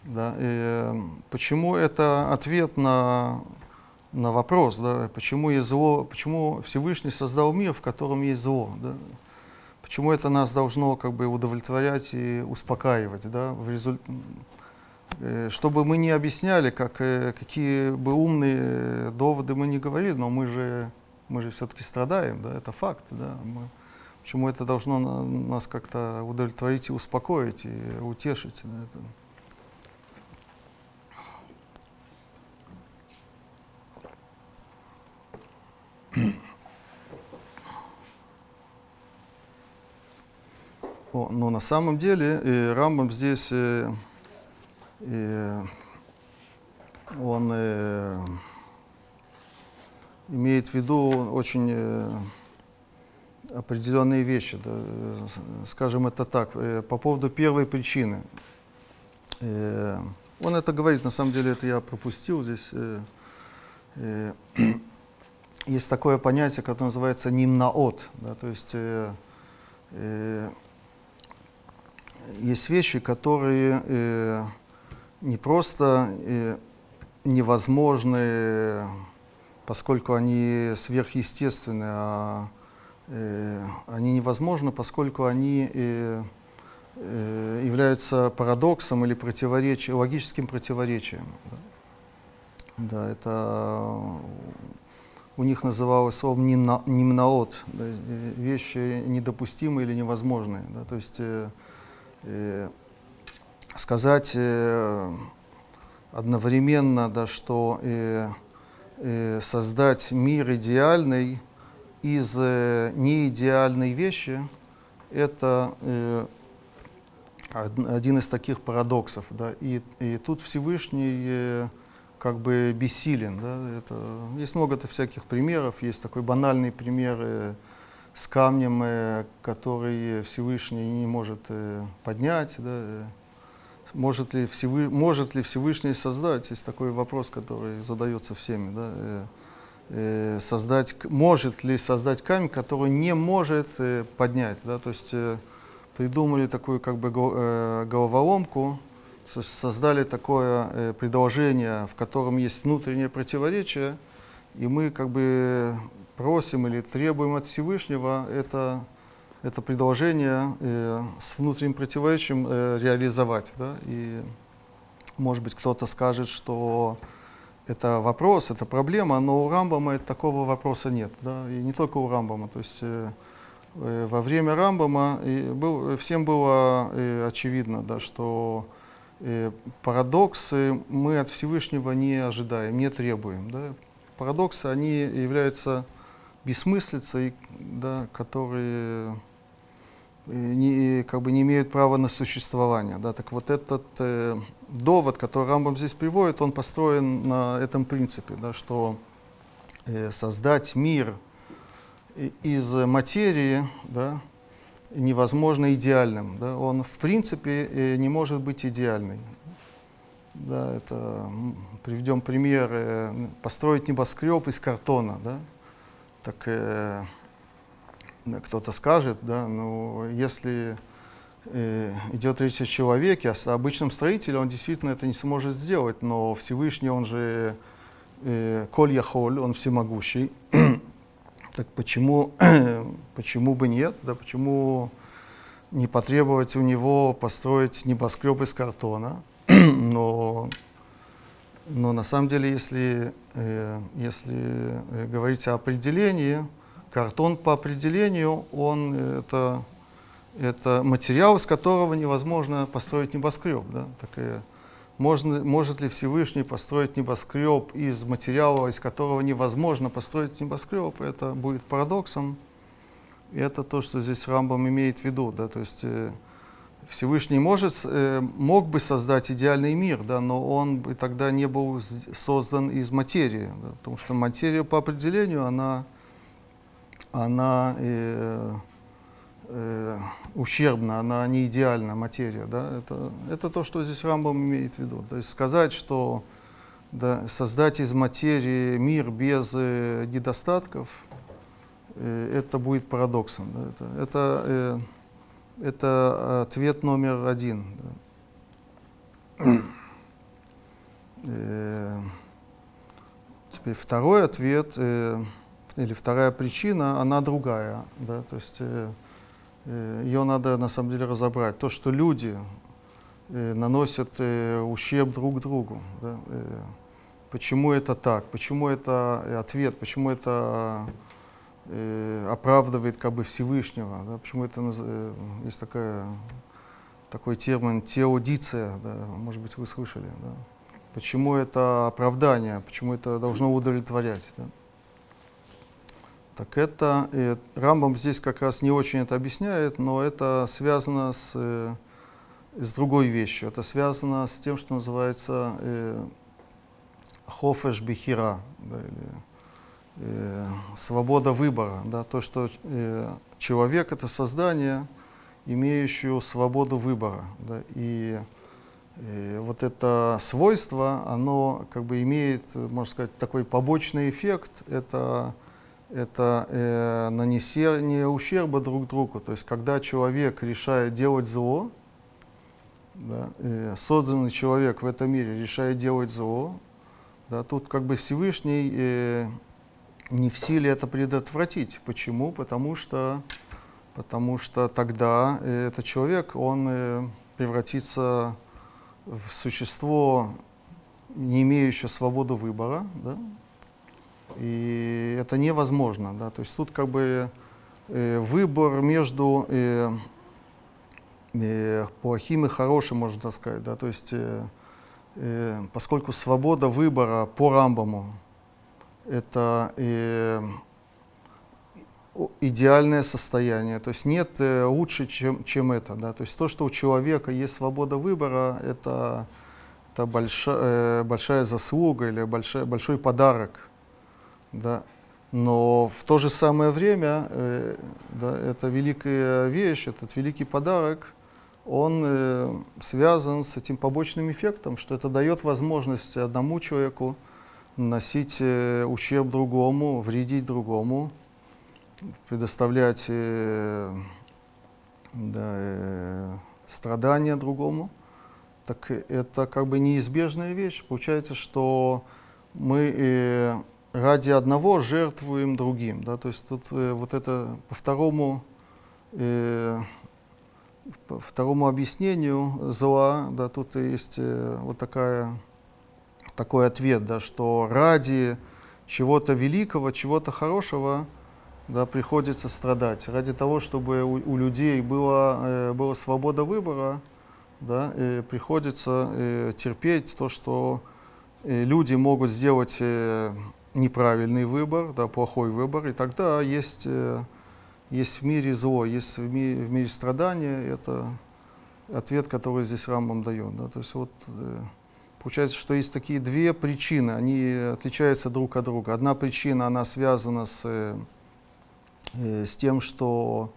Speaker 1: Да, и, почему это ответ на, на вопрос, да, почему есть зло, почему Всевышний создал мир, в котором есть зло, да? почему это нас должно как бы удовлетворять и успокаивать, да, в результ... э, чтобы мы не объясняли, как, э, какие бы умные э, доводы мы не говорили, но мы же, мы же все-таки страдаем, да, это факт, да, мы- почему это должно на- нас как-то удовлетворить и успокоить, и утешить, да, это. Но на самом деле э, Рамбам здесь э, э, он э, имеет в виду очень э, определенные вещи. да, э, скажем это так, э, по поводу первой причины. Э, он это говорит, на самом деле это я пропустил здесь. э, э, есть такое понятие, которое называется нимнаот, да, то есть э, э, есть вещи, которые э, не просто э, невозможны, поскольку они сверхъестественны, а э, они невозможны, поскольку они э, э, являются парадоксом или противоречием, логическим противоречием. Да, это у них называлось словом «нимна- нимнаот, да, э, вещи недопустимые или невозможные. Да, то есть э, э, сказать э, одновременно, да, что э, э, создать мир идеальный из э, неидеальной вещи, это э, од- один из таких парадоксов. Да, и, и тут Всевышний э, как бы бессилен. Да, это, есть много-то всяких примеров, есть такой банальный пример э, с камнем, э, который Всевышний не может э, поднять. Да, может, ли Всевы- может ли Всевышний создать? Есть такой вопрос, который задается всеми. Да, создать, может ли создать камень, который не может поднять. Да? То есть придумали такую как бы го- головоломку, создали такое э, предложение, в котором есть внутреннее противоречие, и мы как бы просим или требуем от Всевышнего это, это предложение э, с внутренним противоречием э, реализовать. Да? И может быть кто-то скажет, что это вопрос, это проблема, но у Рамбама такого вопроса нет. Да? И не только у Рамбама. То есть э, во время Рамбама и был, всем было э, очевидно, да, что парадоксы мы от Всевышнего не ожидаем, не требуем. Да? Парадоксы, они являются бессмыслицей, да, которые э, не, как бы не имеют права на существование. Да? Так вот этот э, довод, который Рамбам здесь приводит, он построен на этом принципе, да, что э, создать мир из материи да, невозможно идеальным. Да? Он в принципе э, не может быть идеальный. Да, это приведем пример. э, построить небоскреб из картона. Да? Так э, кто-то скажет, да, ну, если э, идет речь о человеке, о обычном строителе, он действительно это не сможет сделать, но Всевышний, он же э, Коль Яхоль, он всемогущий. Так почему, почему бы нет, да, почему не потребовать у него построить небоскреб из картона? но, но на самом деле, если, э, если э, говорить о определении, картон по определению, он это, это материал, из которого невозможно построить небоскреб. Да? Так, э, можно, может ли Всевышний построить небоскреб из материала, из которого невозможно построить небоскреб? Это будет парадоксом. И это то, что здесь Рамбам имеет в виду. Да? То есть э, Всевышний может, э, мог бы создать идеальный мир, да, но он бы тогда не был создан из материи, да, потому что материя по определению, она, она э, э, ущербна, она не идеальна материя. Да, это, это то, что здесь Рамбам имеет в виду. То есть сказать, что да, создать из материи мир без э, недостатков, э, это будет парадоксом. Да, это, это, э, это ответ номер один. да. Э, Теперь второй ответ, э, или вторая причина, она другая. Да? То есть э, ее надо на самом деле разобрать. То, что люди э, наносят э, ущерб друг другу. Да? Э, Почему это так? Почему это э, ответ? Почему это э, оправдывает как бы Всевышнего, да, почему это э, есть такая, такой термин теодиция, да, может быть вы слышали, да. почему это оправдание, почему это должно удовлетворять. Да. Так это, э, Рамбам здесь как раз не очень это объясняет, но это связано с, э, с другой вещью, это связано с тем, что называется э, хофеш бихира, да, или э, свобода выбора, да, то, что э, человек это создание, имеющее свободу выбора, да, и э, вот это свойство, оно как бы имеет, э, можно сказать, такой побочный эффект, это, это э, нанесение ущерба друг другу, то есть когда человек решает делать зло, да, э, созданный человек в этом мире решает делать зло, да, тут как бы Всевышний э, не в силе это предотвратить. Почему? Потому что, потому что тогда э, этот человек, он э, превратится в существо, не имеющее свободу выбора, да? И это невозможно. Да? То есть тут как бы э, выбор между э, э, плохим и хорошим, можно сказать. Да? То есть, э, э, поскольку свобода выбора по Рамбаму это э, идеальное состояние, то есть нет э, лучше, чем, чем это. Да? То есть то, что у человека есть свобода выбора, это, это большая, большая заслуга или большая, большой подарок. Да? Но в то же самое время э, да, это великая вещь, этот великий подарок, он э, связан с этим побочным эффектом, что это дает возможность одному человеку наносить э, ущерб другому, вредить другому, предоставлять э, да, страдания другому, так это как бы неизбежная вещь. Получается, что мы ради одного жертвуем другим. Да? То есть тут э, вот это по второму, э, по второму объяснению зла, да, тут есть э, вот такая, такой ответ, да, что ради чего-то великого, чего-то хорошего, да, приходится страдать. Ради того, чтобы у, у людей была, э, была свобода выбора, да, э, приходится э, терпеть то, что э, люди могут сделать э, неправильный выбор, да, плохой выбор, и тогда есть, э, есть в мире зло, есть в мире, в мире страдания, это ответ, который здесь Рамбам дает. Да, то есть вот э, получается, что есть такие две причины, они отличаются друг от друга. Одна причина, она связана с, э, с тем, что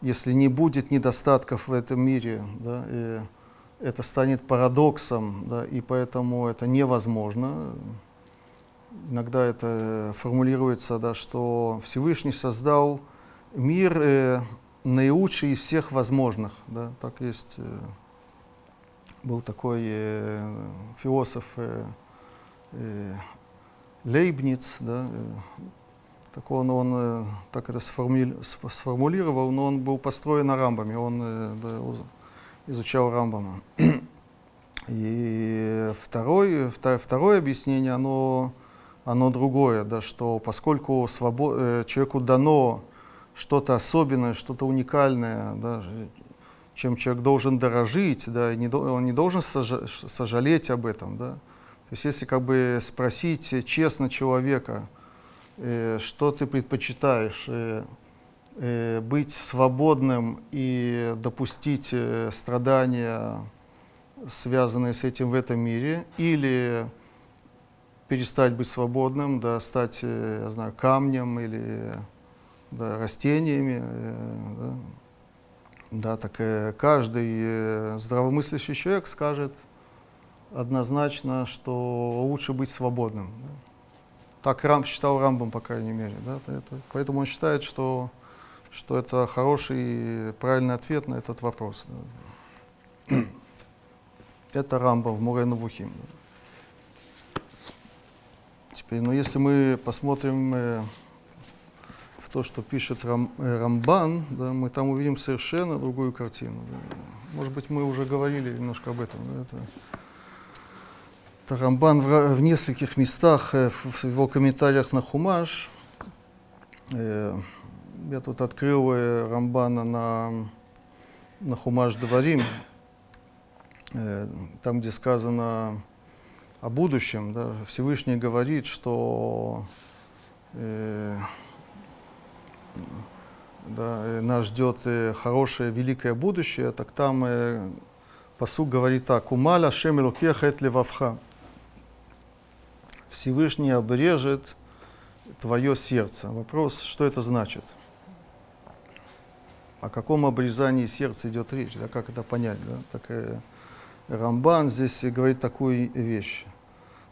Speaker 1: если не будет недостатков в этом мире, да, это станет парадоксом, да, и поэтому это невозможно. Иногда это формулируется, да, что Всевышний создал мир э, наилучший из всех возможных. Да, так есть, э, был такой э, философ э, э, Лейбниц, да, э, так он, он э, так это сформули- сф- сформулировал, но он был построен на Рамбаме, он э, да, изучал Рамбама. И второе, вто- второе объяснение, оно, оно другое, да, что поскольку свобо- э, человеку дано что-то особенное, что-то уникальное, да, чем человек должен дорожить, да, и не, он не должен сожа- сожалеть об этом. Да. То есть если как бы спросить честно человека, э, что ты предпочитаешь, э, э, быть свободным и допустить э, страдания, связанные с этим в этом мире, или перестать быть свободным, да, стать, э, я знаю, камнем или да, растениями. э, да. Да, так каждый э, здравомыслящий человек скажет однозначно, что лучше быть свободным. да. Так Рам, считал Рамбом, по крайней мере. Да, это- это- поэтому он считает, что, что это хороший и правильный ответ на этот вопрос. да. Это Рамбам в Мурена Вухим. Но если мы посмотрим э, в то, что пишет Рам, э, Рамбан, да, мы там увидим совершенно другую картину. Может быть, мы уже говорили немножко об этом. да, это, это Рамбан в, в нескольких местах, э, в, его комментариях на Хумаш. я тут открыл Рамбана на, на Хумаш Дварим, там, где сказано о будущем, да, Всевышний говорит, что э, да, э, нас ждет э, хорошее, великое будущее, так там э, посуд говорит так, «Умаля шем эт левавха». Всевышний обрежет твое сердце. Вопрос, что это значит? О каком обрезании сердца идет речь? Да, как это понять? Да? Так, э, Рамбан здесь говорит такую вещь.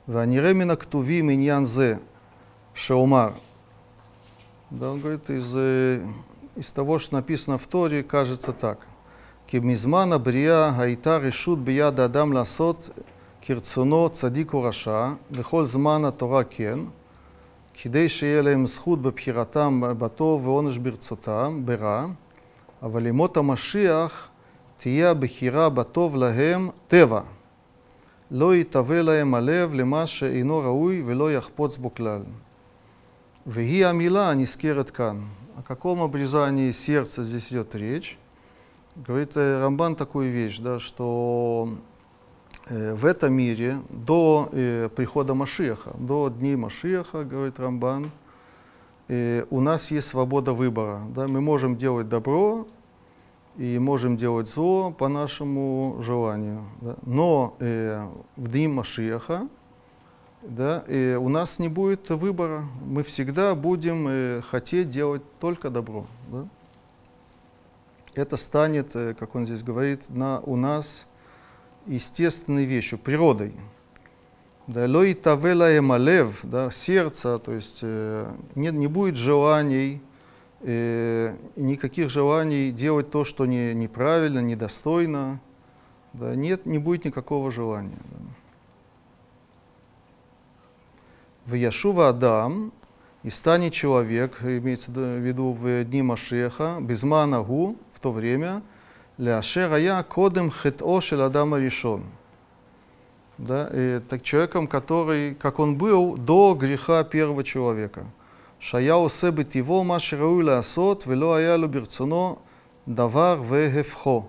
Speaker 1: «Ваниремина ктувим иньянзе шеумар». Да, он говорит, из, э, из того, что написано в Торе, кажется так. Кимизмана брия гайта решут бияда адам ласот кирцуно цадику раша, לכל זמן התורה כן, כדי שיהיה להם זכות בבחירתם בטוב ועונש ברצותם, ברע, אבל ימות המשיח תהיה הבחירה בטוב להם טבע. לא יתהווה להם הלב למה שאינו ראוי ולא יחפוץ בו כלל. והיא המילה הנזכרת כאן. О каком обрезании сердца здесь идет речь? Говорит э, Рамбан такую вещь, да, что э, в этом мире до э, прихода Машиаха, до дней Машиаха, говорит Рамбан, э, у нас есть свобода выбора. Да? Мы можем делать добро и можем делать зло по нашему желанию. Да? Но э, в дни Машиаха да, и у нас не будет выбора. Мы всегда будем э, хотеть делать только добро. Да? Это станет, э, как он здесь говорит, на, у нас естественной вещью, природой. Да, ло итавела эмалев, да, сердце, то есть э, не, не будет желаний, э, никаких желаний делать то, что не, неправильно, недостойно. Да, нет, не будет никакого желания. Да. В Яшува Адам, и станет человек, имеется в виду в дни Машеха, безманагу, в то время, ляшер ая кодем хет'о Адама решен. Да, и так человеком, который, как он был до греха первого человека. שהיה עושה בטבעו מה שראוי לעשות ולא היה לו ברצונו דבר והפכו.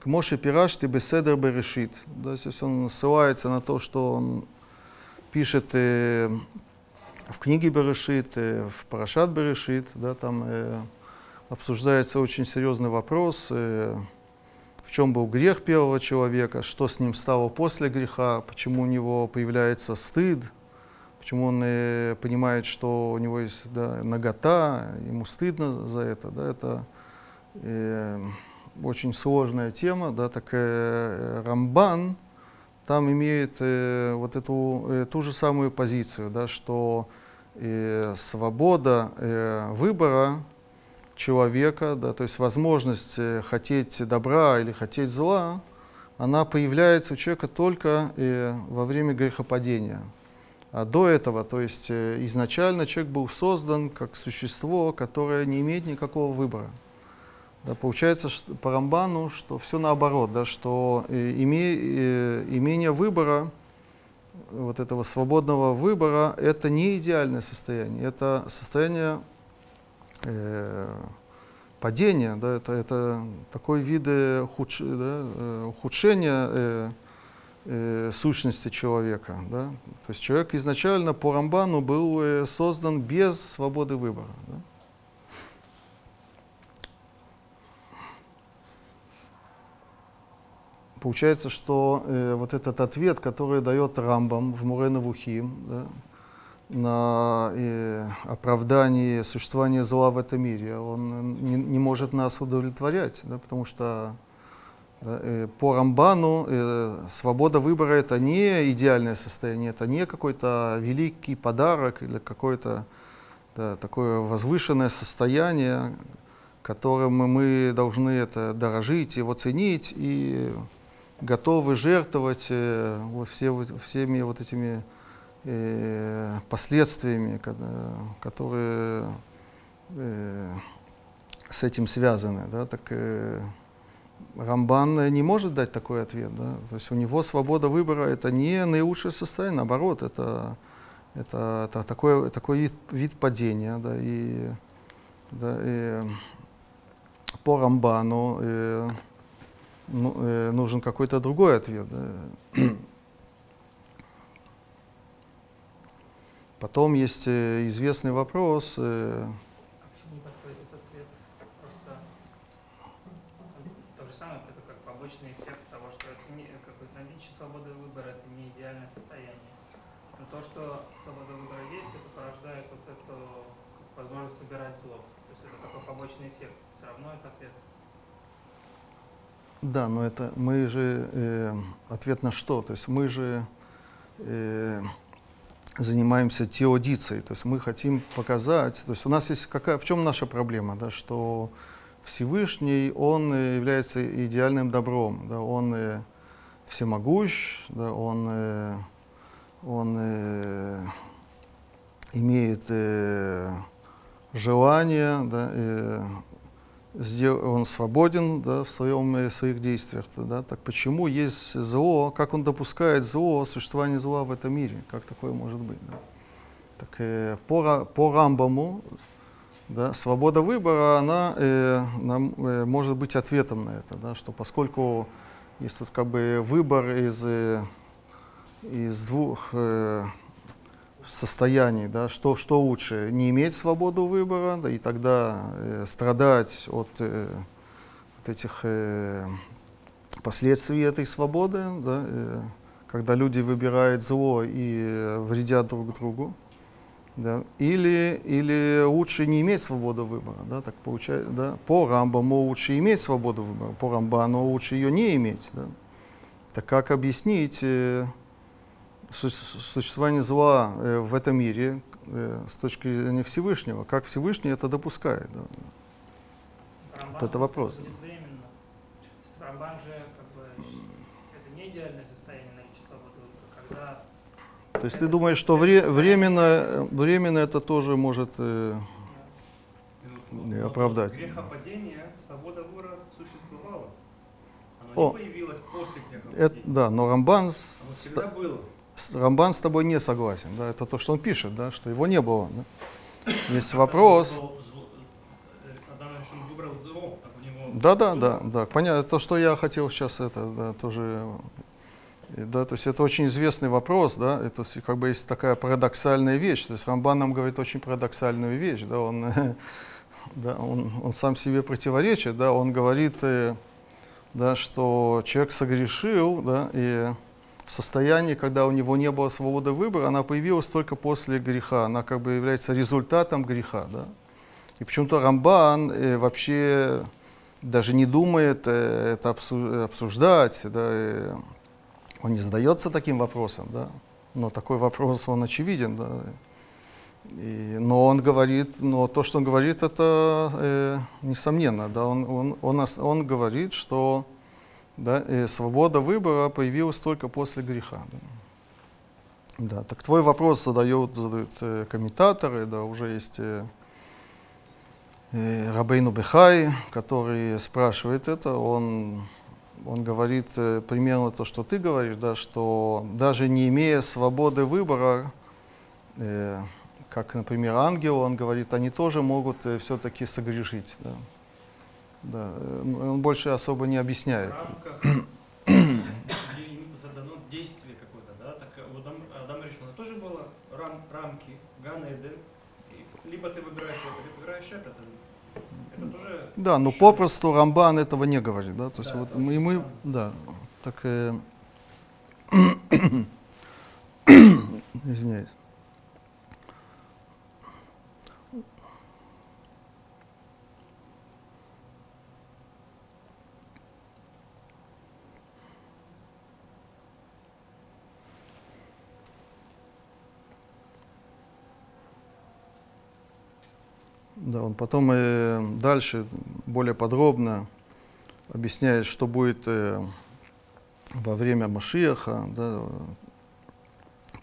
Speaker 1: כמו שפירשתי בסדר בראשית. Да, здесь он ссылается на то, что он пишет э, в книге Берешит, э, в Парашат Берешит, да, там э, обсуждается очень серьезный вопрос, э, в чем был грех первого человека, что с ним стало после греха, почему у него появляется стыд, почему он э, понимает, что у него есть да, нагота, ему стыдно за это. Да, это э, очень сложная тема, да, так э, Рамбан там имеет э, вот эту э, ту же самую позицию, да, что э, свобода э, выбора человека, да, то есть возможность э, хотеть добра или хотеть зла, она появляется у человека только э, во время грехопадения. А до этого, то есть э, изначально человек был создан как существо, которое не имеет никакого выбора. Да, получается что, по Рамбану, что все наоборот, да, что э, име, э, имение выбора, вот этого свободного выбора, это не идеальное состояние, это состояние э, падения, да, это, это такой вид ухудш, да, э, ухудшения э, э, сущности человека. Да? То есть человек изначально по Рамбану был э, создан без свободы выбора. Да? Получается, что э, вот этот ответ, который дает Рамбам в Мурена Вухим, да, на э, оправдание существования зла в этом мире, он не, не может нас удовлетворять, да, потому что э, по Рамбану э, свобода выбора это не идеальное состояние, это не какой-то великий подарок или какое-то да, такое возвышенное состояние, которым мы должны это дорожить, его ценить и готовы жертвовать э, вот все, всеми вот этими э, последствиями, когда- которые э, с этим связаны. Да? Так, э, Рамбан э, не может дать такой ответ. Да? То есть у него свобода выбора это не наилучшее состояние, наоборот, это, это, это такой, такой вид, вид падения. Да? И, да, и по Рамбану э, ну, э, нужен какой-то другой ответ. да. Потом есть э, известный вопрос, э,
Speaker 4: А почему не подходит этот ответ? Просто то же самое, это как побочный эффект того, что это не, какое-то наличие свободы выбора, это не идеальное состояние. Но то, что свобода выбора есть, это порождает вот эту возможность выбирать зло. То есть это такой побочный эффект. Все равно это ответ.
Speaker 1: Да, но это мы же э, ответ на что? То есть мы же э, занимаемся теодицией, то есть мы хотим показать, то есть у нас есть какая, в чем наша проблема, да, что Всевышний, он э, является идеальным добром, да, он э, всемогущ, да, он, э, он э, имеет э, желание, да, сдел- он свободен да, в, своем, э, своих действиях. Да, так почему есть зло, как он допускает зло, существование зла в этом мире? Как такое может быть? Да? Так, э, по, по Рамбаму да, свобода выбора, она э, нам, э, может быть ответом на это, да, что поскольку есть тут как бы выбор из, э, из двух э, состояний, да, что, что лучше, не иметь свободу выбора, да, и тогда э, страдать от э, вот этих э, последствий этой свободы, да, э, когда люди выбирают зло и э, вредят друг другу, да, или, или лучше не иметь свободу выбора, да, так получается, да, по Рамбаму лучше иметь свободу выбора, по Рамбану лучше ее не иметь, да. Так как объяснить э, существование зла э, в этом мире э, с точки зрения Всевышнего, как Всевышний это допускает. да.
Speaker 4: Рамбан
Speaker 1: это вопрос.
Speaker 4: будет временно. То есть Рамбан же как бы это не идеальное состояние наличия свободы выбора, когда
Speaker 1: То есть ты думаешь, что вре- временно, э, временно это тоже может... э,
Speaker 3: Ну, но
Speaker 1: оправдать.
Speaker 3: Грехопадение, свобода выбора существовала. Оно
Speaker 1: О.
Speaker 3: не появилось после
Speaker 1: это,
Speaker 3: грехопадения.
Speaker 1: да, но Рамбан
Speaker 3: Оно всегда было.
Speaker 1: Рамбан с тобой не согласен. Да, это то, что он пишет, да, что его не было. да. Есть вопрос.
Speaker 3: Э,
Speaker 1: Да, да, да, да. Понятно. То, что я хотел сейчас это, да, тоже. и Да, то есть это очень известный вопрос, да, это как бы есть такая парадоксальная вещь. То есть Рамбан нам говорит очень парадоксальную вещь, да, он, да, он, он сам себе противоречит, да, он говорит, э, да, что человек согрешил, да, и в состоянии, когда у него не было свободы выбора, она появилась только после греха, она как бы является результатом греха, да. И почему-то Рамбан э, вообще даже не думает э, это обсу- обсуждать, да, э, он не задается таким вопросом, да, но такой вопрос, он очевиден, да. И- но он говорит, но то, что он говорит, это э, несомненно, да, он, он, он, он говорит, что да, э, свобода выбора появилась только после греха. Да. Так твой вопрос задают, задают э, комментаторы, да, уже есть э, э, Рабейну Бехай, который спрашивает это, он, он говорит э, примерно то, что ты говоришь, да, что даже не имея свободы выбора, э, как, например, ангел, он говорит, они тоже могут все-таки согрешить. Да. Да, э, он больше особо не
Speaker 3: в
Speaker 1: объясняет.
Speaker 3: им задано действие какое-то, да, так у Адам, Адама Ришона тоже было рам, рамки, Ган Эден, либо ты выбираешь это, либо выбираешь это, это, тоже...
Speaker 1: Да, но попросту Рамбан этого не говорит, да, то есть
Speaker 3: Да,
Speaker 1: вот мы, и мы, да, так, э, извиняюсь. Да, он потом э, дальше более подробно объясняет, что будет э, во время Машиаха, да,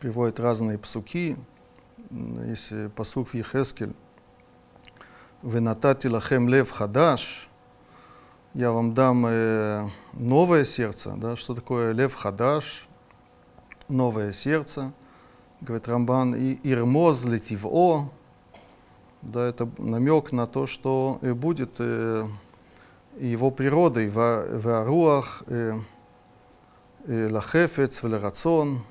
Speaker 1: приводит разные псуки. Есть э, пасук в Ехескель. «Венатати лахем лев хадаш» я вам дам новое сердце. Да? Что такое лев хадаш? Новое сердце. Говорит Рамбан, и ирмоз летиво, да, это намек на то, что э, будет э, его природой в аруах э, лахефец велерацон.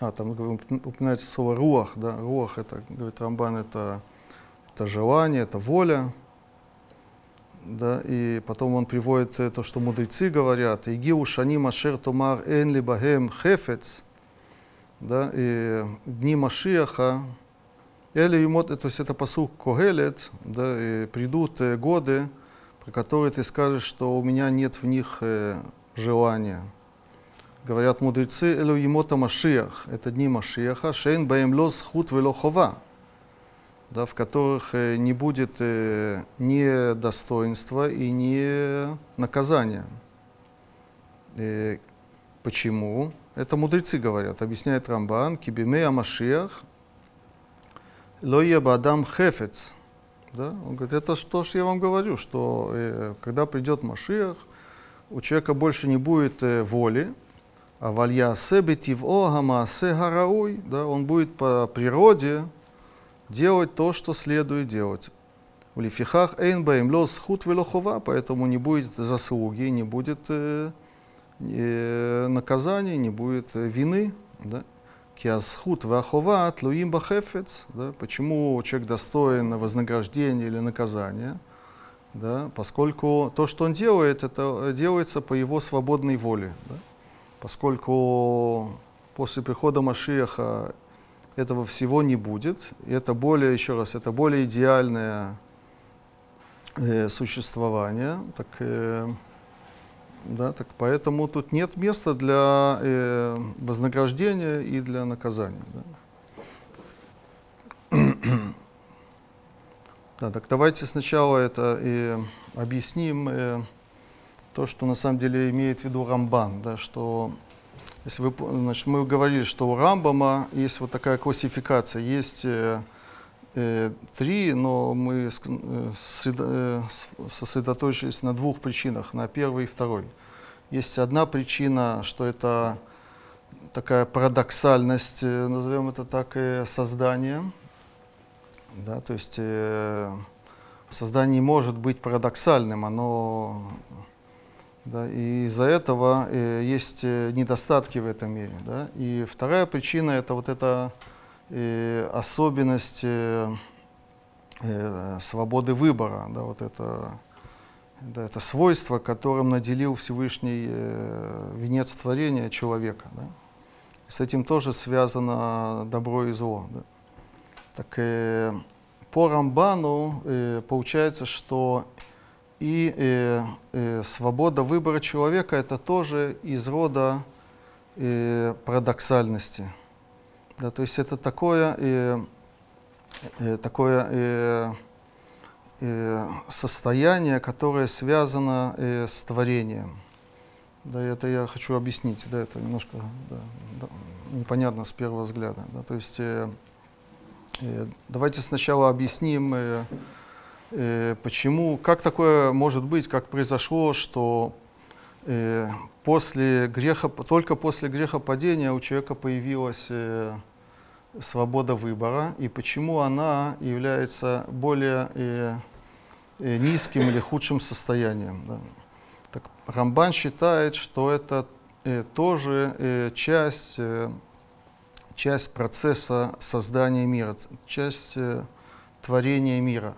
Speaker 1: А, там упоминается слово руах, да, руах, это, говорит Рамбан, это, это желание, это воля. Да, и потом он приводит э, то, что мудрецы говорят, «Игиу шаним ашер томар эн либахем хефец», да, и дни Машиаха, или ему, то есть это посук Когелет, да, и придут э, годы, про которые ты скажешь, что у меня нет в них э, желания. Говорят мудрецы, элю емота Машиах, это дни Машиаха, шейн баем лос худ вело хова, да, в которых э, не будет ни достоинства и ни наказания. Э, почему? Это мудрецы говорят, объясняет Рамбан, кибиме Машиах, лоя бадам хефец. Да? Он говорит, это что ж я вам говорю, что э, когда придет Машиах, у человека больше не будет э, воли, а валья себетив огамасе гарауй, да, он будет по природе делать то, что следует делать. В лифихах эйн баим лос худ велохова, поэтому не будет заслуги, не будет э, э, наказания, не будет э, вины. Да? Киасхут вахова тлуим бахефец. Да? Почему человек достоин вознаграждения или наказания? Да? Поскольку то, что он делает, это делается по его свободной воле. Да? Поскольку после прихода Машиаха этого всего не будет. И это более, еще раз, это более идеальное э, существование. Так, э, Да, так поэтому тут нет места для э, вознаграждения и для наказания. Да. Да, так давайте сначала это и объясним э, то, что на самом деле имеет в виду Рамбан, да, что если вы, значит, мы говорили, что у Рамбама есть вот такая классификация, есть э, э, три, но мы э, э, сосредоточились на двух причинах, на первой и второй. Есть одна причина, что это такая парадоксальность, э, назовем это так, э, создания. Да, то есть э, создание может быть парадоксальным, оно да, и из-за этого э, есть э, недостатки в этом мире. Да? И вторая причина это вот эта э, особенность э, э, свободы выбора, да, вот это, да, это свойство, которым наделил Всевышний э, венец творения человека. Да? С этим тоже связано добро и зло. Да? Так э, по Рамбану э, получается, что и э, э, свобода выбора человека это тоже из рода э, парадоксальности. Да, то есть это такое, э, э, такое э, э, состояние, которое связано э, с творением. Да, это я хочу объяснить, да, это немножко да, да, непонятно с первого взгляда. Да, то есть э, э, давайте сначала объясним, э, э, почему, как такое может быть, как произошло, что э, после греха, только после грехопадения у человека появилась э, свобода выбора, и почему она является более э, э, низким или худшим состоянием. Так, Рамбан считает, что это тоже часть, часть процесса создания мира, часть творения мира.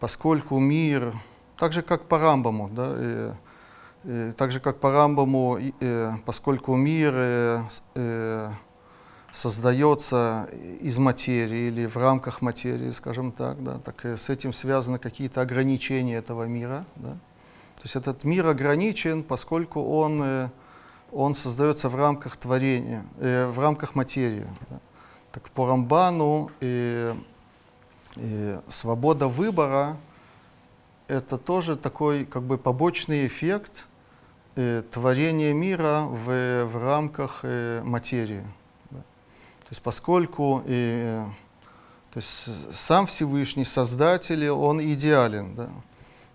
Speaker 1: Поскольку мир, так же как по Рамбаму, да, так же как по Рамбаму, и, э, поскольку мир э, э, создается из материи или в рамках материи, скажем так, да, так и с этим связаны какие-то ограничения этого мира. Да. То есть этот мир ограничен, поскольку он, э, он создается в рамках творения, э, в рамках материи. да. Так по Рамбану э, э, свобода выбора это тоже такой как бы побочный эффект э, творения мира в, в рамках э, материи. да. То есть поскольку э, то есть сам Всевышний Создатель, он идеален, да,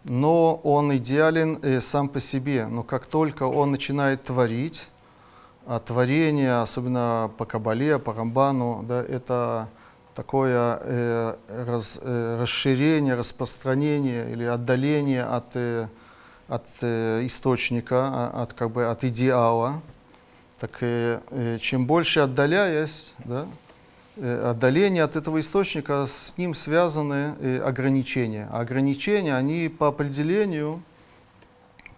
Speaker 1: но он идеален э, сам по себе. Но как только он начинает творить, а творение, особенно по Кабале, по Рамбану, да, это такое э, раз- э, расширение, распространение или отдаление от, э, от э, источника, а- от, как бы, от идеала. Так э, э, чем больше отдаляясь, да, э, отдаление от этого источника, с ним связаны э, ограничения. А ограничения, они по определению,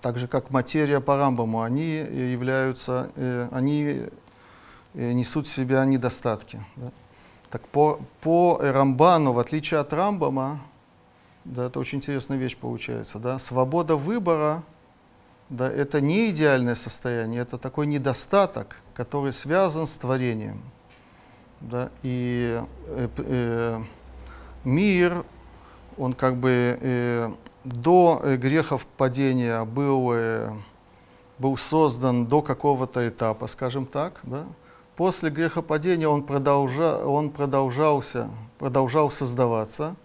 Speaker 1: так же как материя по Рамбаму, они являются, э, они э, несут в себя недостатки. да. Так по, по Рамбану, в отличие от Рамбама, да, это очень интересная вещь получается, да, свобода выбора, да, это не идеальное состояние, это такой недостаток, который связан с творением. Да, и э, э, мир, он как бы э, до э, грехов падения был, э, был создан до какого-то этапа, скажем так. Да? После грехопадения он, продолжа, он продолжался, продолжал создаваться,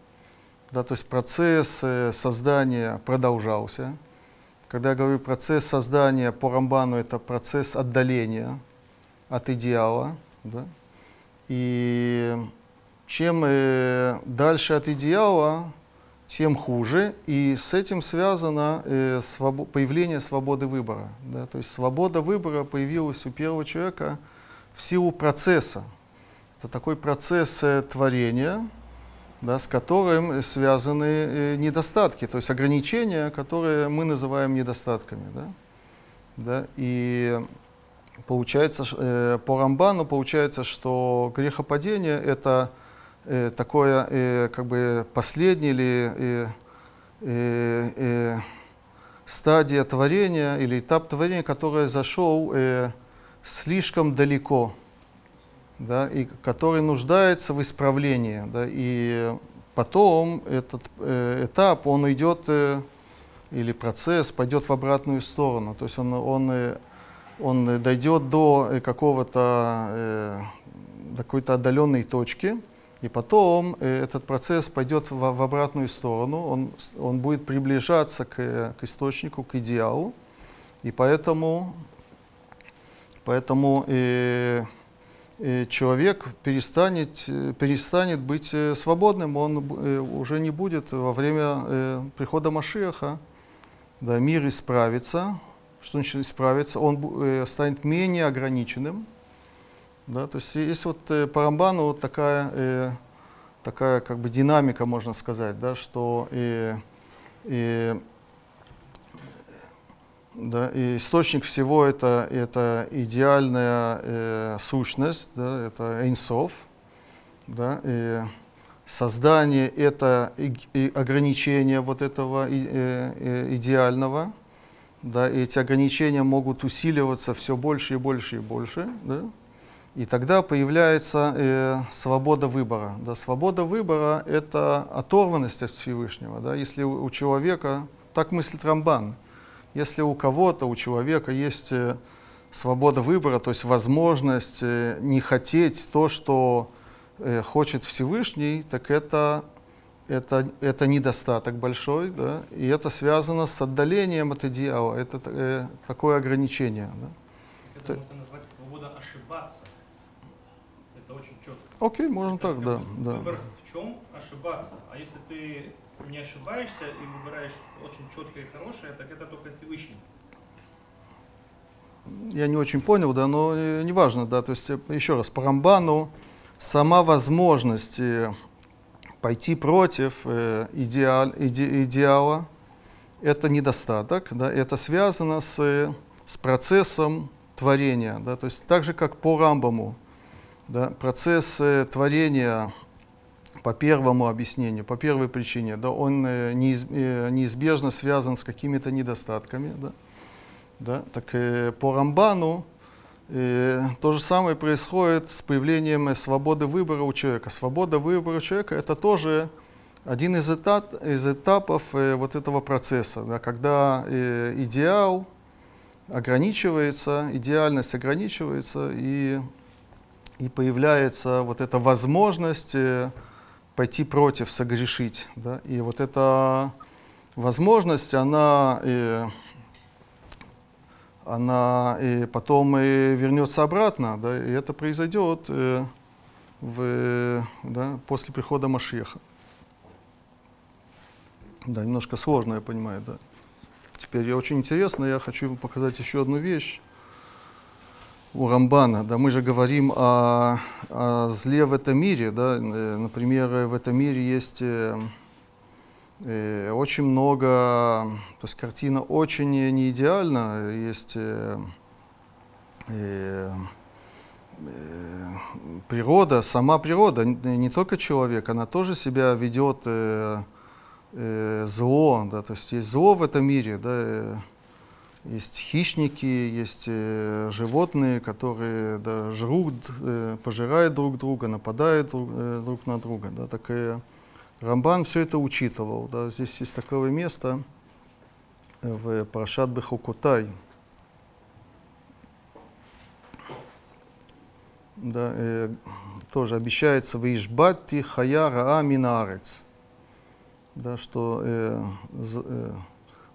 Speaker 1: да, то есть процесс э, создания продолжался. Когда я говорю процесс создания по Рамбану, это процесс отдаления от идеала. Да? И чем э, дальше от идеала, тем хуже. И с этим связано э, появление свободы выбора. Да? То есть свобода выбора появилась у первого человека в силу процесса. Это такой процесс э, творения, да, с которым связаны э, недостатки, то есть ограничения, которые мы называем недостатками. Да? Да? И получается, э, по Рамбану получается, что грехопадение это такое как бы последнее или стадия творения или этап творения, который зашел слишком далеко, да, и который нуждается в исправлении. Да, и потом этот э, этап, он идет, э, или процесс пойдет в обратную сторону. То есть он, он, э, он дойдет до э, какого-то, э, какой-то отдаленной точки, и потом э, этот процесс пойдет в, в обратную сторону, он, он будет приближаться к, к источнику, к идеалу, и поэтому, поэтому э, э, человек перестанет, э, перестанет быть э, свободным, он уже не будет во время прихода Машеха, да, мир исправится, что значит исправится, он станет менее ограниченным, да, то есть есть вот э, по Рамбану вот такая, такая как бы динамика, можно сказать, да, что э, э, да, и источник всего это, это идеальная э, сущность, да, это Эйнсов, да, и создание это и, и ограничение вот этого и- э, э, идеального, да, и эти ограничения могут усиливаться все больше и больше и больше, да, и тогда появляется э, свобода выбора. Да, свобода выбора – это оторванность от Всевышнего. Да, если у, у человека, так мыслит Рамбан, если у кого-то, у человека есть э, свобода выбора, то есть возможность э, не хотеть то, что э, хочет Всевышний, так это, это, это недостаток большой, да, и это связано с отдалением от идеала, это э, такое ограничение. Да.
Speaker 3: Это можно назвать свобода ошибаться. Это очень четко.
Speaker 1: Окей, можно
Speaker 3: Как-
Speaker 1: так, да.
Speaker 3: Выбор в чем ошибаться. А если ты не ошибаешься и выбираешь очень четкое и хорошее, так это только Всевышний.
Speaker 1: Я не очень понял, да, но э, неважно, да, то есть э, еще раз, по Рамбану сама возможность э, пойти против идеаль- иде- идеала, это недостаток, да, это связано с, с процессом творения, да, то есть так же, как по Рамбаму, да, процесс творения по первому объяснению, по первой причине, да, он э, э, неизбежно связан с какими-то недостатками, да, да? Так э, по Рамбану э, то же самое происходит с появлением свободы выбора у человека. Свобода выбора у человека это тоже один из, этап, из этапов э, вот этого процесса, да, когда э, идеал ограничивается, идеальность ограничивается, и, и появляется вот эта возможность э, пойти против, согрешить. Да? И вот эта возможность, она э, она и потом и вернется обратно, да, и это произойдет э, в, да, после прихода Машеха. Да, немножко сложно, я понимаю, да. Теперь очень интересно, я хочу показать еще одну вещь у Рамбана. Да, мы же говорим о, о зле в этом мире, да, э, например, в этом мире есть э, э, очень много, то есть картина очень не идеальна, есть э, э, э, природа, сама природа, не только человек, она тоже себя ведет э, э, зло, да, то есть есть зло в этом мире, да, есть хищники, есть э, животные, которые да, жрут, э, пожирают друг друга, нападают друг, э, друг на друга, да, так и Рамбан все это учитывал. Да. Здесь есть такое место в Парашат Бехукутай. Да, э, тоже обещается «Ваишбатти хая раа минарец». Да, что э, з- э,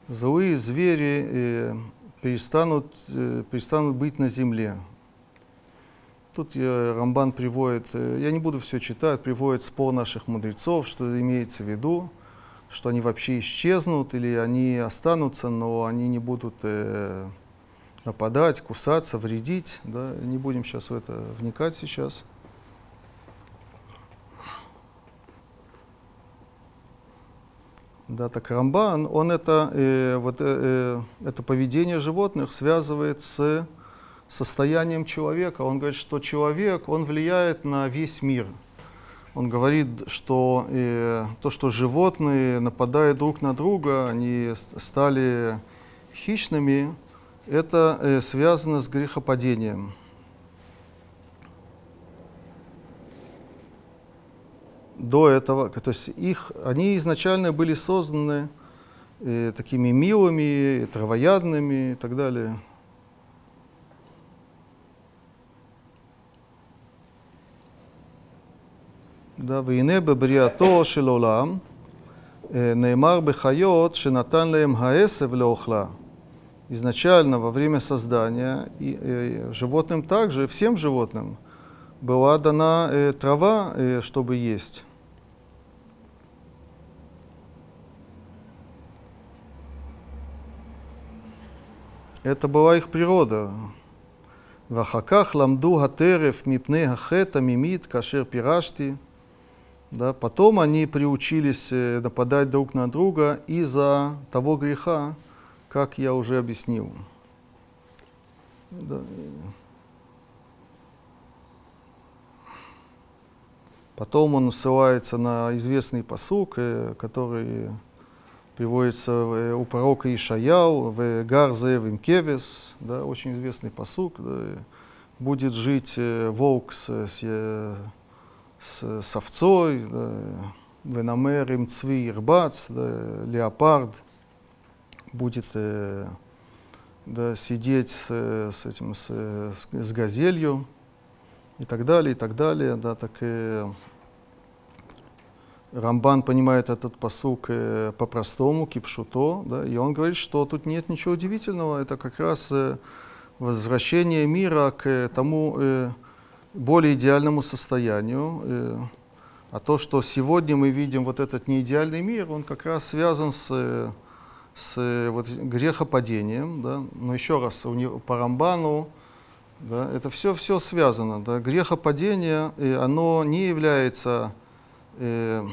Speaker 1: злые звери э, перестанут, э, перестанут быть на земле. Тут Рамбан приводит, э, я не буду все читать, приводит спор наших мудрецов, что имеется в виду, что они вообще исчезнут или они останутся, но они не будут нападать, кусаться, вредить. Да? Не будем сейчас в это вникать сейчас. Да, так Рамбан, он это, э, вот, э, э, это поведение животных связывает с состоянием человека. Он говорит, что человек, он влияет на весь мир. Он говорит, что э, то, что животные нападают друг на друга, они стали хищными, это э, связано с грехопадением. До этого, то есть их, они изначально были созданы э, такими милыми, травоядными и так далее. Да, והנה בבריאתו של עולם אה, נאמר בחיות שנתן להם העשב לאוכלה. Изначально во время создания и, э, животным также, всем животным, была дана э, трава, э, чтобы есть. Это была их природа. Вахаках ламду гатерев мипне гахета мимит кашер пирашти. Да, потом они приучились э, нападать друг на друга из-за того греха, как я уже объяснил. Да. Потом он ссылается на известный посук, э, который приводится э, у пророка Ишаяу в Гарзе в Имкевес, да, очень известный посук. Да, будет жить волк с, с с, с овцой, да, венамер им цви ирбац, да, леопард будет э, да, сидеть с, с этим с, с газелью и так далее, и так далее, да, так и Рамбан понимает этот посук э, по-простому, кипшуто, да, и он говорит, что тут нет ничего удивительного, это как раз э, возвращение мира к тому э, более идеальному состоянию. А то, что сегодня мы видим вот этот неидеальный мир, он как раз связан с, с вот грехопадением. Да? Но еще раз, у него, по Рамбану да, это все, все связано. Да? Грехопадение, оно не является э,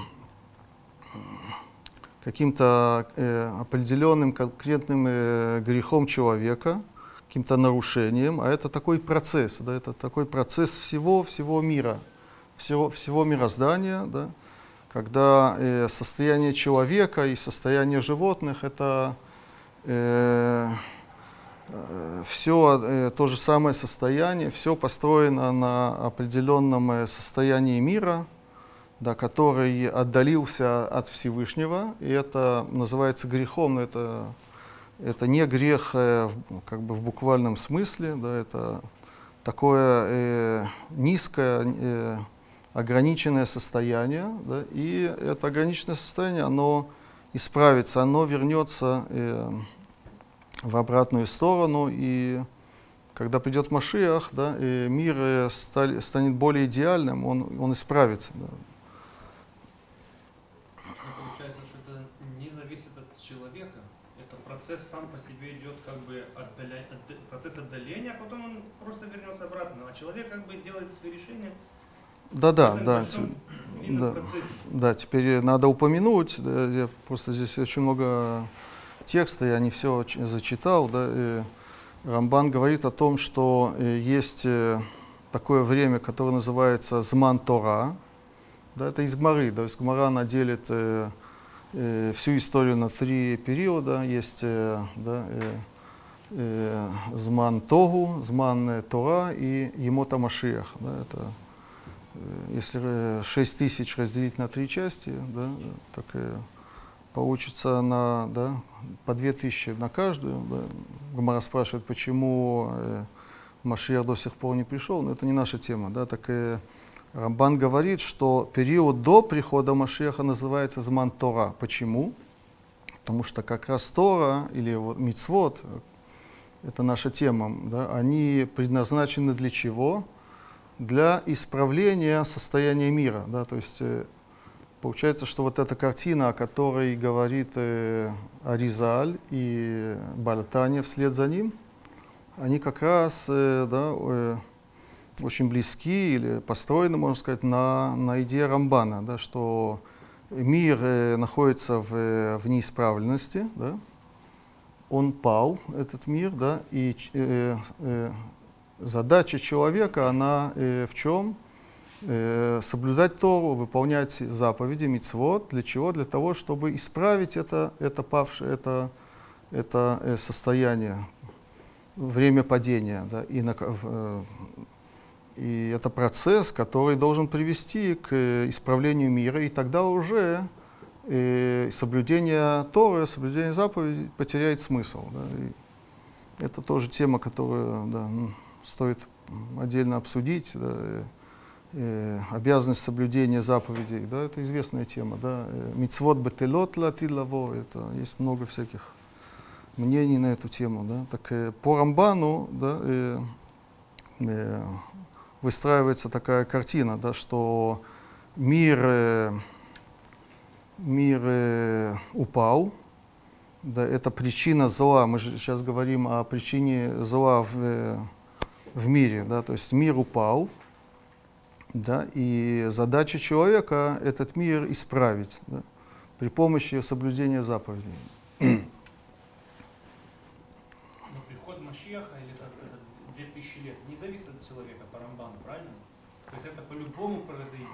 Speaker 1: каким-то э, определенным конкретным э, грехом человека – каким-то нарушением, а это такой процесс, да, это такой процесс всего, всего мира, всего, всего мироздания, да, когда э, состояние человека и состояние животных это э, все э, то же самое состояние, все построено на определенном э, состоянии мира, да, который отдалился от Всевышнего, и это называется грехом, но это это не грех э, как бы в буквальном смысле, да, это такое э, низкое, э, ограниченное состояние, да, и это ограниченное состояние, оно исправится, оно вернется э, в обратную сторону, и когда придет Машиах, да, и мир э, стали, станет более идеальным, он, он исправится. Да.
Speaker 3: Получается, что это не зависит от человека, это процесс сам по себе идет как бы отдаля... отда- процесс отдаления, а потом он просто вернется обратно. А человек как бы делает свои решения
Speaker 1: да.
Speaker 3: длинном
Speaker 1: да.
Speaker 3: процессе.
Speaker 1: Да, теперь надо упомянуть, да, я просто здесь очень много текста, я не все зачитал, да, и Рамбан говорит о том, что э, есть э, такое время, которое называется Зман Тора, да, это из Гмары, да, из Гмара она делит э, э, всю историю на три периода, есть э, да, э, э, Зман Тогу, Зман э, Тора и Емота Машиах, да, это если э, 6 тысяч разделить на три части, да, так получится на, да, по 2 тысячи на каждую. Да. Гомара спрашивает, почему э, Машиах до сих пор не пришел, но это не наша тема. Да, так э, Рамбан говорит, что период до прихода Машиаха называется Зман Тора. Почему? Потому что как раз Тора или вот Мицвод, это наша тема, да, они предназначены для чего? для исправления состояния мира. Да? То есть э, получается, что вот эта картина, о которой говорит э, Аризаль и Бальтания вслед за ним, они как раз э, да, э, очень близки или построены, можно сказать, на, на идее Рамбана, да, что мир э, находится в, э, в неисправленности, да, он пал, этот мир, да, и э, э, задача человека, она э, в чем? Э, соблюдать Тору, выполнять заповеди, мицвод. Для чего? Для того, чтобы исправить это, это павшее, это это э, состояние, время падения, да, и, на, э, и это процесс, который должен привести к исправлению мира, и тогда уже соблюдение Торы, соблюдение заповедей потеряет смысл. Да, и это тоже тема, которую да, стоит отдельно обсудить. Да, обязанность соблюдения заповедей, да, это известная тема, да. Э, Мицвод бетелот латилаво, это есть много всяких мнений на эту тему, да. Так э, по Рамбану, да, э, э, выстраивается такая картина, да, что мир, э, мир э, упал, да, это причина зла. Мы же сейчас говорим о причине зла в, э, в мире, да, то есть мир упал, да, и задача человека этот мир исправить да, при помощи соблюдения заповедей.
Speaker 3: Но приход Машеха или как это 2000 лет не зависит от человека по Рамбану, правильно? То есть это по-любому произойдет.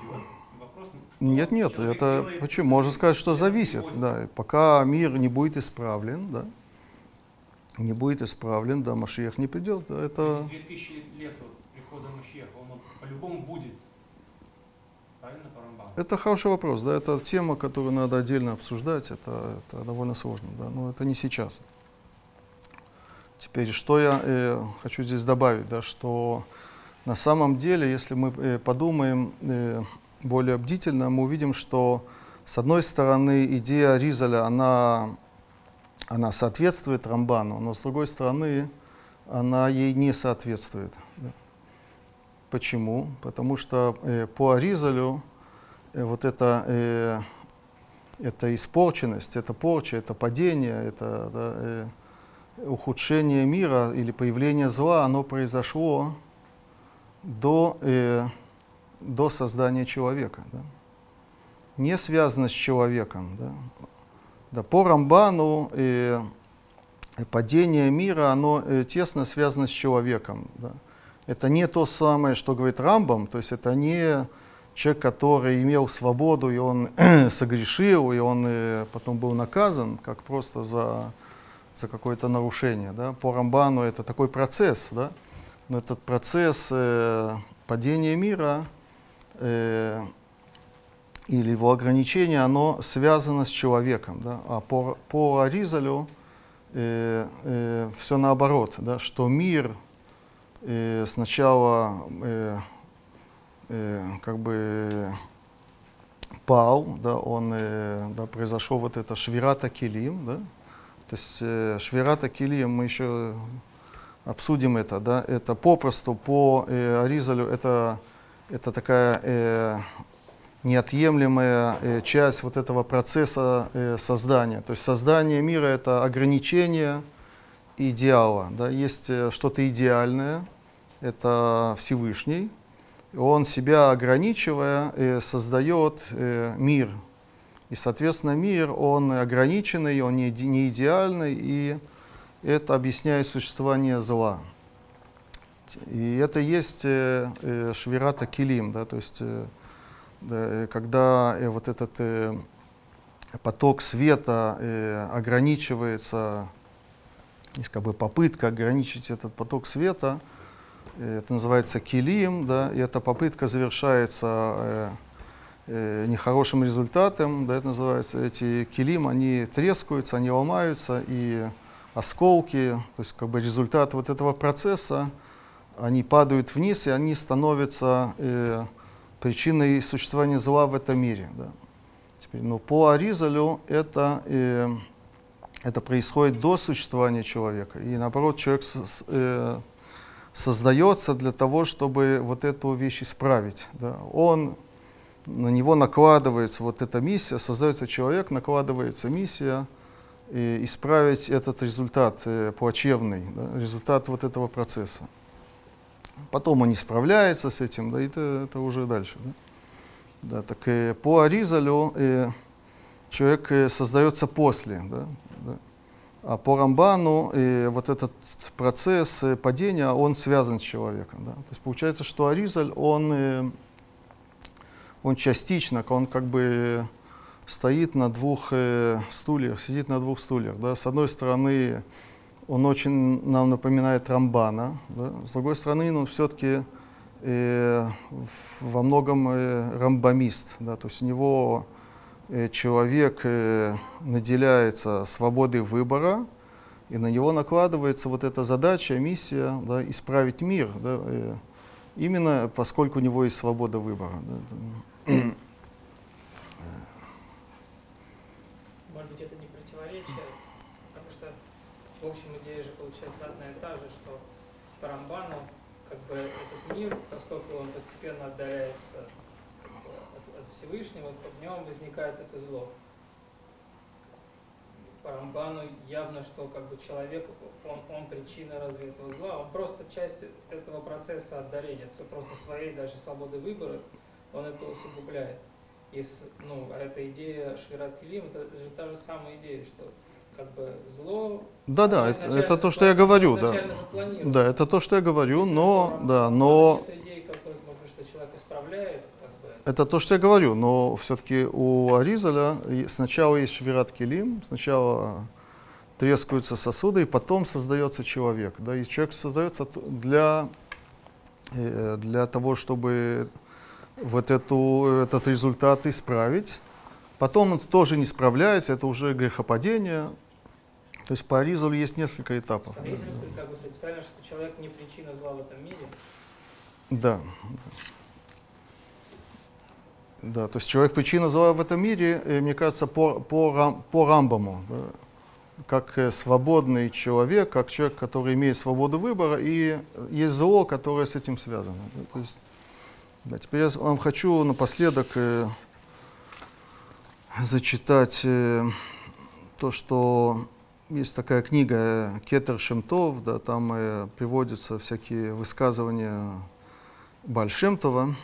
Speaker 3: Вопрос, что
Speaker 1: Нет, нет,
Speaker 3: человек
Speaker 1: это
Speaker 3: делает,
Speaker 1: почему? Можно сказать, что зависит, да. Пока мир не будет исправлен, да, не будет исправлен, да, Машиях не придет, да, это...
Speaker 3: Эти 2000 лет прихода Машеха, он по-любому будет.
Speaker 1: Это хороший вопрос, да, это тема, которую надо отдельно обсуждать, это, это довольно сложно, да, но это не сейчас. Теперь, что я э, хочу здесь добавить, да, что на самом деле, если мы э, подумаем э, более бдительно, мы увидим, что с одной стороны идея Ризаля, она, она соответствует Рамбану, но с другой стороны она ей не соответствует. да. Почему? Потому что э, по Аризалю вот это, э, это испорченность, это порча, это падение, это да, э, ухудшение мира или появление зла, оно произошло до, э, до создания человека. Да? Не связано с человеком. Да? Да, по Рамбану э, падение мира, оно э, тесно связано с человеком. Да? Это не то самое, что говорит Рамбам, то есть это не человек, который имел свободу, и он согрешил, и он э, потом был наказан, как просто за, за какое-то нарушение. Да? По Рамбану это такой процесс, да? но этот процесс э, падения мира э, или его ограничение, оно связано с человеком. Да? А по, по Аризалю э, э, все наоборот, да? что мир э, сначала э, как бы пал, да, он, э, да, произошел вот это швирата килим, да, то есть э, швирата килим, мы еще обсудим это, да, это попросту по э, Аризалю, это, это такая э, неотъемлемая э, часть вот этого процесса э, создания. То есть создание мира это ограничение идеала. Да? Есть э, что-то идеальное, это Всевышний. Он себя ограничивая э, создает э, мир. И, соответственно, мир, он ограниченный, он не, иде- не идеальный, и это объясняет существование зла. И это есть э, швирата килим, да, то есть да, когда вот этот поток света ограничивается, есть как бы попытка ограничить этот поток света, это называется килим, да, и эта попытка завершается э, э, нехорошим результатом, да, это называется, эти килим, они трескаются, они ломаются, и осколки, то есть как бы результат вот этого процесса, они падают вниз, и они становятся э, причиной существования зла в этом мире. Да. Теперь, ну, по Аризалю это, э, это происходит до существования человека. И наоборот, человек с- с- э, создается для того, чтобы вот эту вещь исправить. Да. Он, на него накладывается вот эта миссия, создается человек, накладывается миссия э, исправить этот результат э, плачевный, да, результат вот этого процесса. Потом он не справляется с этим, да, и это, это уже дальше. Да. Да, так э, по Аризалю э, человек э, создается после, да. А по Рамбану э, вот этот процесс э, падения, он связан с человеком. Да. То есть получается, что Аризаль, он, э, он частично, он как бы стоит на двух э, стульях, сидит на двух стульях. Да? С одной стороны, он очень нам напоминает Рамбана, да? с другой стороны, он все-таки во многом рамбамист. Да? То есть у него человек э, наделяется свободой выбора, и на него накладывается вот эта задача, миссия да, исправить мир. Да, э, именно поскольку у него есть свобода выбора. да,
Speaker 4: Может быть, это не противоречие, потому что, в общем, идея же получается одна и та же, что по Рамбану, как бы этот мир, поскольку он постепенно отдаляется как бы, от, от Всевышнего, в нем возникает это зло. По Рамбану явно, что как бы человек, он, он причина разве этого зла, он просто часть этого процесса отдаления, то просто своей даже свободы выбора, он это усугубляет. И с- ну, эта идея Швират Килим, это же та же самая идея, что как бы зло...
Speaker 1: Да-да,
Speaker 4: оно
Speaker 1: это, это то, что я говорю, да. Да, это то, что я говорю, но, да, но
Speaker 4: эта идея, может быть, что человек исправляет, как бы,
Speaker 1: это то, что я говорю, но все-таки у Аризаля сначала есть швират килим, сначала трескаются сосуды, и потом создается человек. Да, и человек создается для, э, для того, чтобы вот эту, этот результат исправить. Потом он тоже не справляется, это уже грехопадение. То есть по Аризалю есть несколько этапов. да,
Speaker 4: Аризаль
Speaker 1: да.
Speaker 4: как бы принципиально, что человек не причина зла в этом мире.
Speaker 1: Да. Да, то есть человек причина зла в этом мире, э, мне кажется, по, по, по Рамбаму, да, как э, свободный человек, как человек, который имеет свободу выбора, и есть зло, которое с этим связано. да, то есть, да, теперь я вам хочу напоследок э, зачитать э, то, что есть такая книга э, Кетер Шемтов, да, там э, приводятся всякие высказывания Бальшемтова,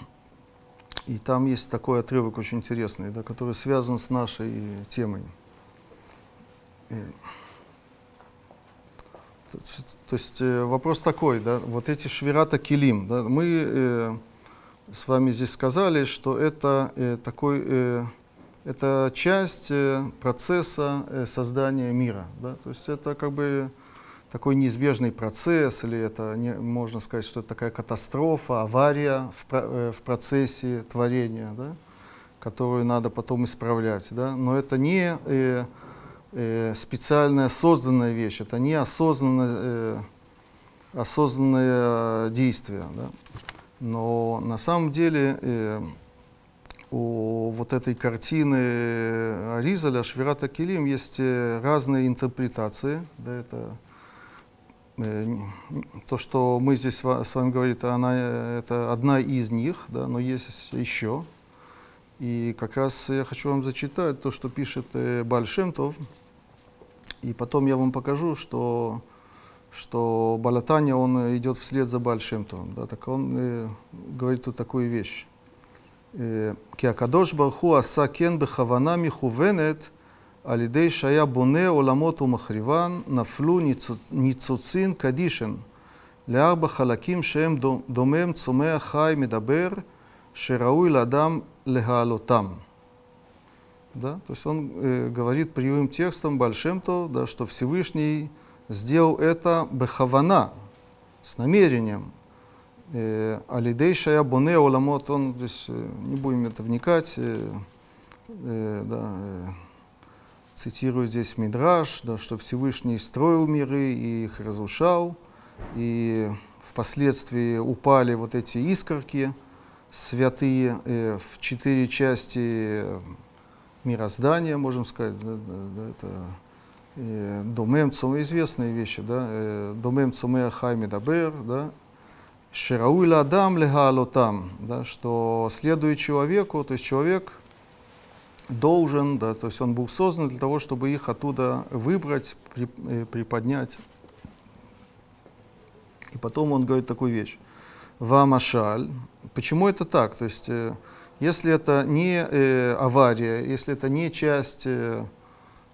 Speaker 1: и там есть такой отрывок очень интересный, да, который связан с нашей темой. И, то, то есть э, вопрос такой, да, вот эти швирата килим, да, мы э, с вами здесь сказали, что это э, такой, э, это часть э, процесса э, создания мира, да, то есть это как бы такой неизбежный процесс, или это не, можно сказать, что это такая катастрофа, авария в, э, в процессе творения, да, которую надо потом исправлять. Да? Но это не э, э, специальная созданная вещь, это не осознанное, э, осознанное действие. Да? Но на самом деле э, у вот этой картины Аризаля, Швирата Килим, есть э, разные интерпретации. Да, это Э, то, что мы здесь с вами говорим, она, это одна из них, да, но есть еще. И как раз я хочу вам зачитать то, что пишет э, Бальшемтов. И потом я вам покажу, что, что Балатаня, он идет вслед за Бальшемтовым. Да, так он э, говорит тут такую вещь. Э, Киакадош Барху Аса Кен Бехаванами Хувенет – על ידי שהיה בונה עולמות ומחריבן נפלו ניצוצין קדישין לארבע חלקים שהם דומם צומח חי מדבר שראוי לאדם להעלותם. Да? То есть он э, говорит прямым текстом большим то, да, что Всевышний сделал это בכוונה, с намерением. Э, על ידי שהיה בונה עולמות, он здесь, э, не будем это вникать, э, э, да, э, цитирует здесь Мидраш, да, что Всевышний строил миры и их разрушал, и впоследствии упали вот эти искорки святые э, в четыре части э, мироздания, можем сказать, да, да, это э, Домем Цуме, известные вещи, да, э, Домем Цуме Ахай Медабер, да, Ширауи Ладам Легалотам, да, что следует человеку, то есть человек должен, да, то есть он был создан для того, чтобы их оттуда выбрать, при- э, приподнять. И потом он говорит такую вещь. Вамашаль. Почему это так? То есть, э, если это не э, авария, если это не часть э,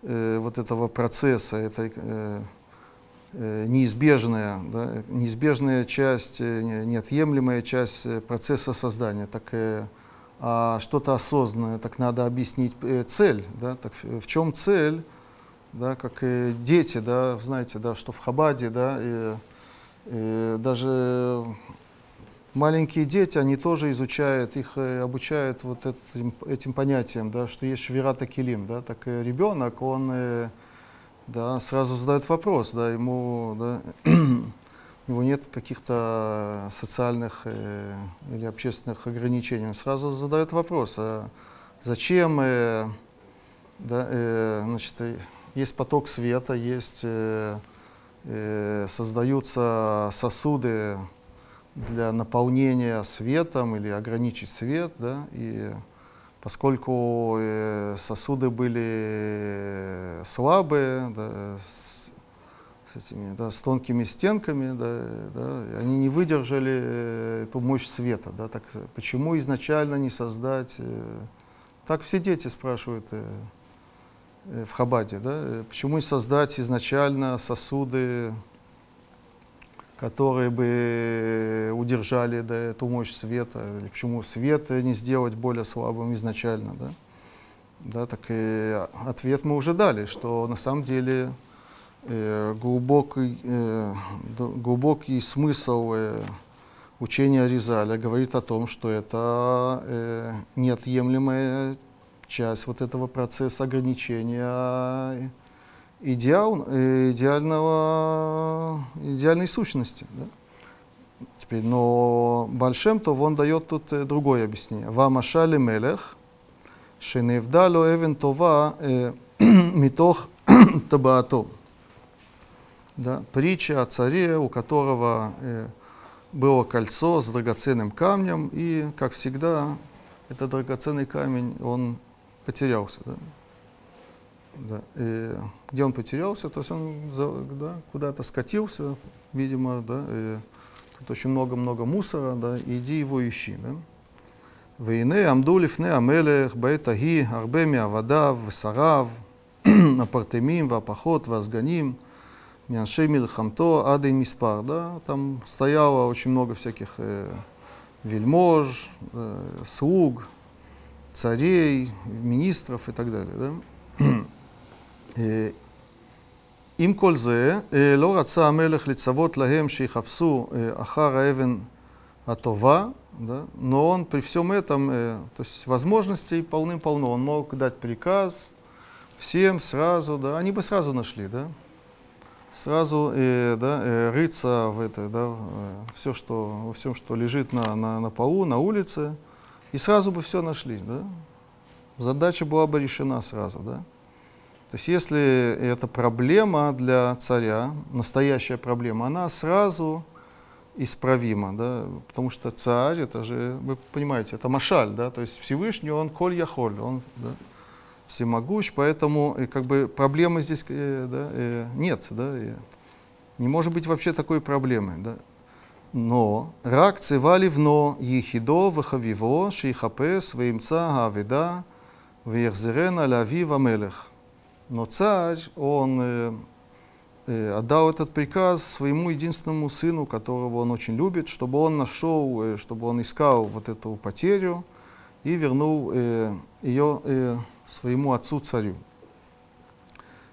Speaker 1: э, вот этого процесса, это э, э, неизбежная, да, неизбежная часть, э, не- неотъемлемая часть процесса создания, так э, а что-то осознанное, так надо объяснить э, цель, да, так в чем цель, да, как э, дети, да, знаете, да, что в Хабаде, да, и, и даже маленькие дети, они тоже изучают, их э, обучают вот этим, этим понятиям, да, что есть швирата килим, да, так и ребенок, он э, да, сразу задает вопрос, да, ему, да, у него нет каких-то социальных э, или общественных ограничений, он сразу задает вопрос, а зачем, э, да, э, значит, э, есть поток света, есть, э, э, создаются сосуды для наполнения светом или ограничить свет, да, и поскольку э, сосуды были э, слабые, да, с, этими, да, с тонкими стенками, да, да, они не выдержали э, эту мощь света, да, так почему изначально не создать? э, так все дети спрашивают э, э, в Хабаде, да, э, почему не создать изначально сосуды которые бы удержали да, эту мощь света, или почему свет не сделать более слабым изначально, да? Да, так и ответ мы уже дали, что на самом деле э, глубокий, э, глубокий смысл э, учения Ризаля говорит о том, что это э, неотъемлемая часть вот этого процесса ограничения идеал, э, идеального, идеальной сущности. Да? Теперь, но Большем то он дает тут э, другое объяснение. Вамашали мелех, шеневдалу эвен това э, митох табаато да, притча о царе, у которого э, было кольцо с драгоценным камнем, и, как всегда, этот драгоценный камень, он потерялся. Да? Да. И где он потерялся, то есть он да, куда-то скатился, видимо, да, и тут очень много-много мусора, да, иди его ищи. Да? Вейне амдулифне амелех баэтаги арбеми авадав высарав апартемим вапахот вазганим – והפחות והסגנים, מאנשי милхамто עד אין מספר. Да? Там стояло очень много всяких э, вельмож, э, слуг, царей, министров и так далее. Да? אה, עם כל זה, אה, לא רצה המלך לצוות להם שיחפשו אה, אחר האבן הטובה, да, но он при всем этом, э, то есть возможностей полным-полно, он мог дать приказ всем сразу, да, они бы сразу нашли, да, сразу э, да, э, рыться в это, да, все, что, во всем, что лежит на, на, на полу, на улице, и сразу бы все нашли, да. Задача была бы решена сразу, да. То есть если это проблема для царя, настоящая проблема, она сразу исправима, да, потому что царь, это же, вы понимаете, это машаль, да, то есть Всевышний, он коль яхоль, он да, всемогущ, поэтому и как бы проблемы здесь э, да, э, нет, да, не может быть вообще такой проблемы, да. Но рак цивали вно ехидо вахавиво шейхапес ваимца гавида вехзерена лавива мелех. Но царь, он э, э, отдал этот приказ своему единственному сыну, которого он очень любит, чтобы он нашел, э, чтобы он искал вот эту потерю и вернул э, ее э, своему отцу-царю.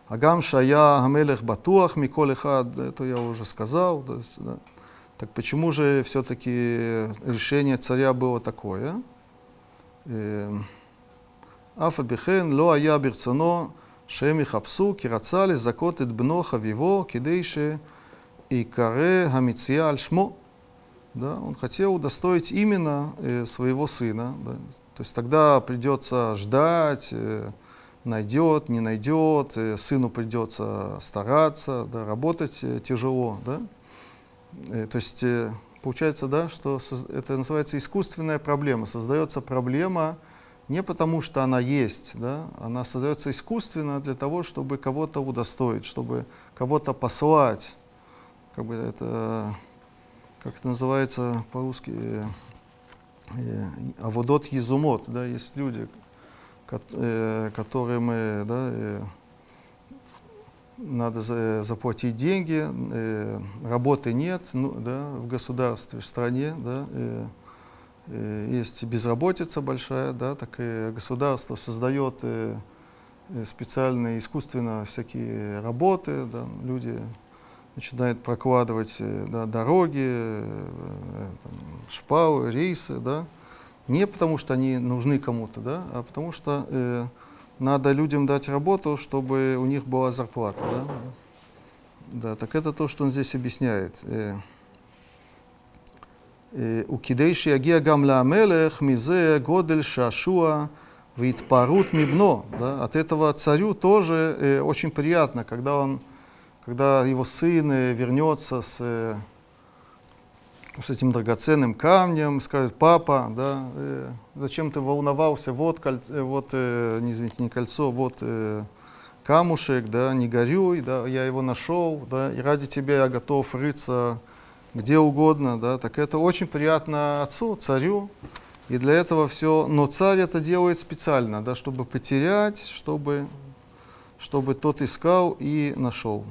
Speaker 1: Агам Шая Амелех Батуах Миколь это я уже сказал. То есть, да. Так почему же все-таки решение царя было такое? Э, Афальбихен Лоа Ая Бирцано Шеми Хапсу Кирацали Закот Идбно Хавиво Кидейше и Каре Хамиция Альшмо. Да, он хотел удостоить именно э, своего сына, да, то есть тогда придется ждать, э, найдет, не найдет, э, сыну придется стараться, да, работать э, тяжело. Да. То есть получается, да, что это называется искусственная проблема. Создается проблема не потому, что она есть, да, она создается искусственно для того, чтобы кого-то удостоить, чтобы кого-то послать. Как бы это, как это называется по-русски, э, э, аводот езумот, да, есть люди, э, которым да, э, надо за- заплатить деньги, работы нет ну, да, в государстве, в стране, да, есть безработица большая, да, так и государство создает специальные искусственно всякие работы, да, люди начинает прокладывать э, да, дороги, э, там, шпалы, рейсы, да, не потому что они нужны кому-то, да, а потому что э, надо людям дать работу, чтобы у них была зарплата, да. Да, так это то, что он здесь объясняет. Э, у Укидейши агия гамля амелех мизе годель шашуа вид парут мибно. От этого царю тоже э, очень приятно, когда он когда его сын э, вернется с, э, с этим драгоценным камнем, скажет, папа, да, э, зачем ты волновался, вот, коль, вот э, не, извините, не кольцо, вот камушек, да, не горюй, да, я его нашел, да, и ради тебя я готов рыться где угодно, да, так это очень приятно отцу, царю, и для этого все, но царь это делает специально, да, чтобы потерять, чтобы, чтобы тот искал и нашел.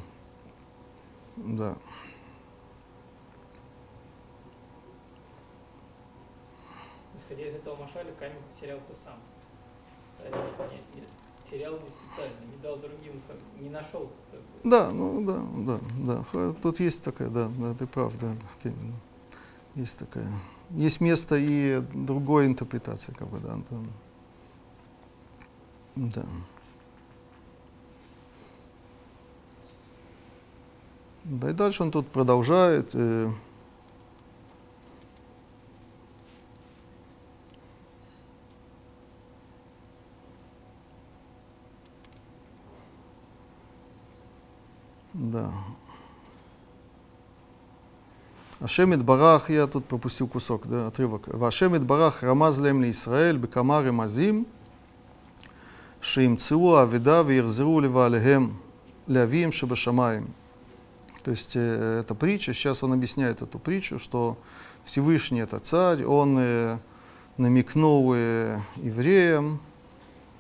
Speaker 1: Да.
Speaker 4: Исходя из этого машаля, камень потерялся сам. Царь не, не- терял не специально, не дал другим, как, не нашел. как бы.
Speaker 1: Да, ну да, да, да. Тут есть такая, да, да, ты прав, да. Есть такая. Есть место и другой интерпретации, как бы, да. Да. да. Да, и дальше он тут продолжает. э, Да. השם יתברך, я тут пропустил кусок, да, отрывок. והשם יתברך רמז להם לישראל בכמה רמזים שימצאו האבדה ויחזרו לבעליהם, לאביהם שבשמיים. То есть э, эта притча, сейчас он объясняет эту притчу, что Всевышний это царь, он э, намекнул э, евреям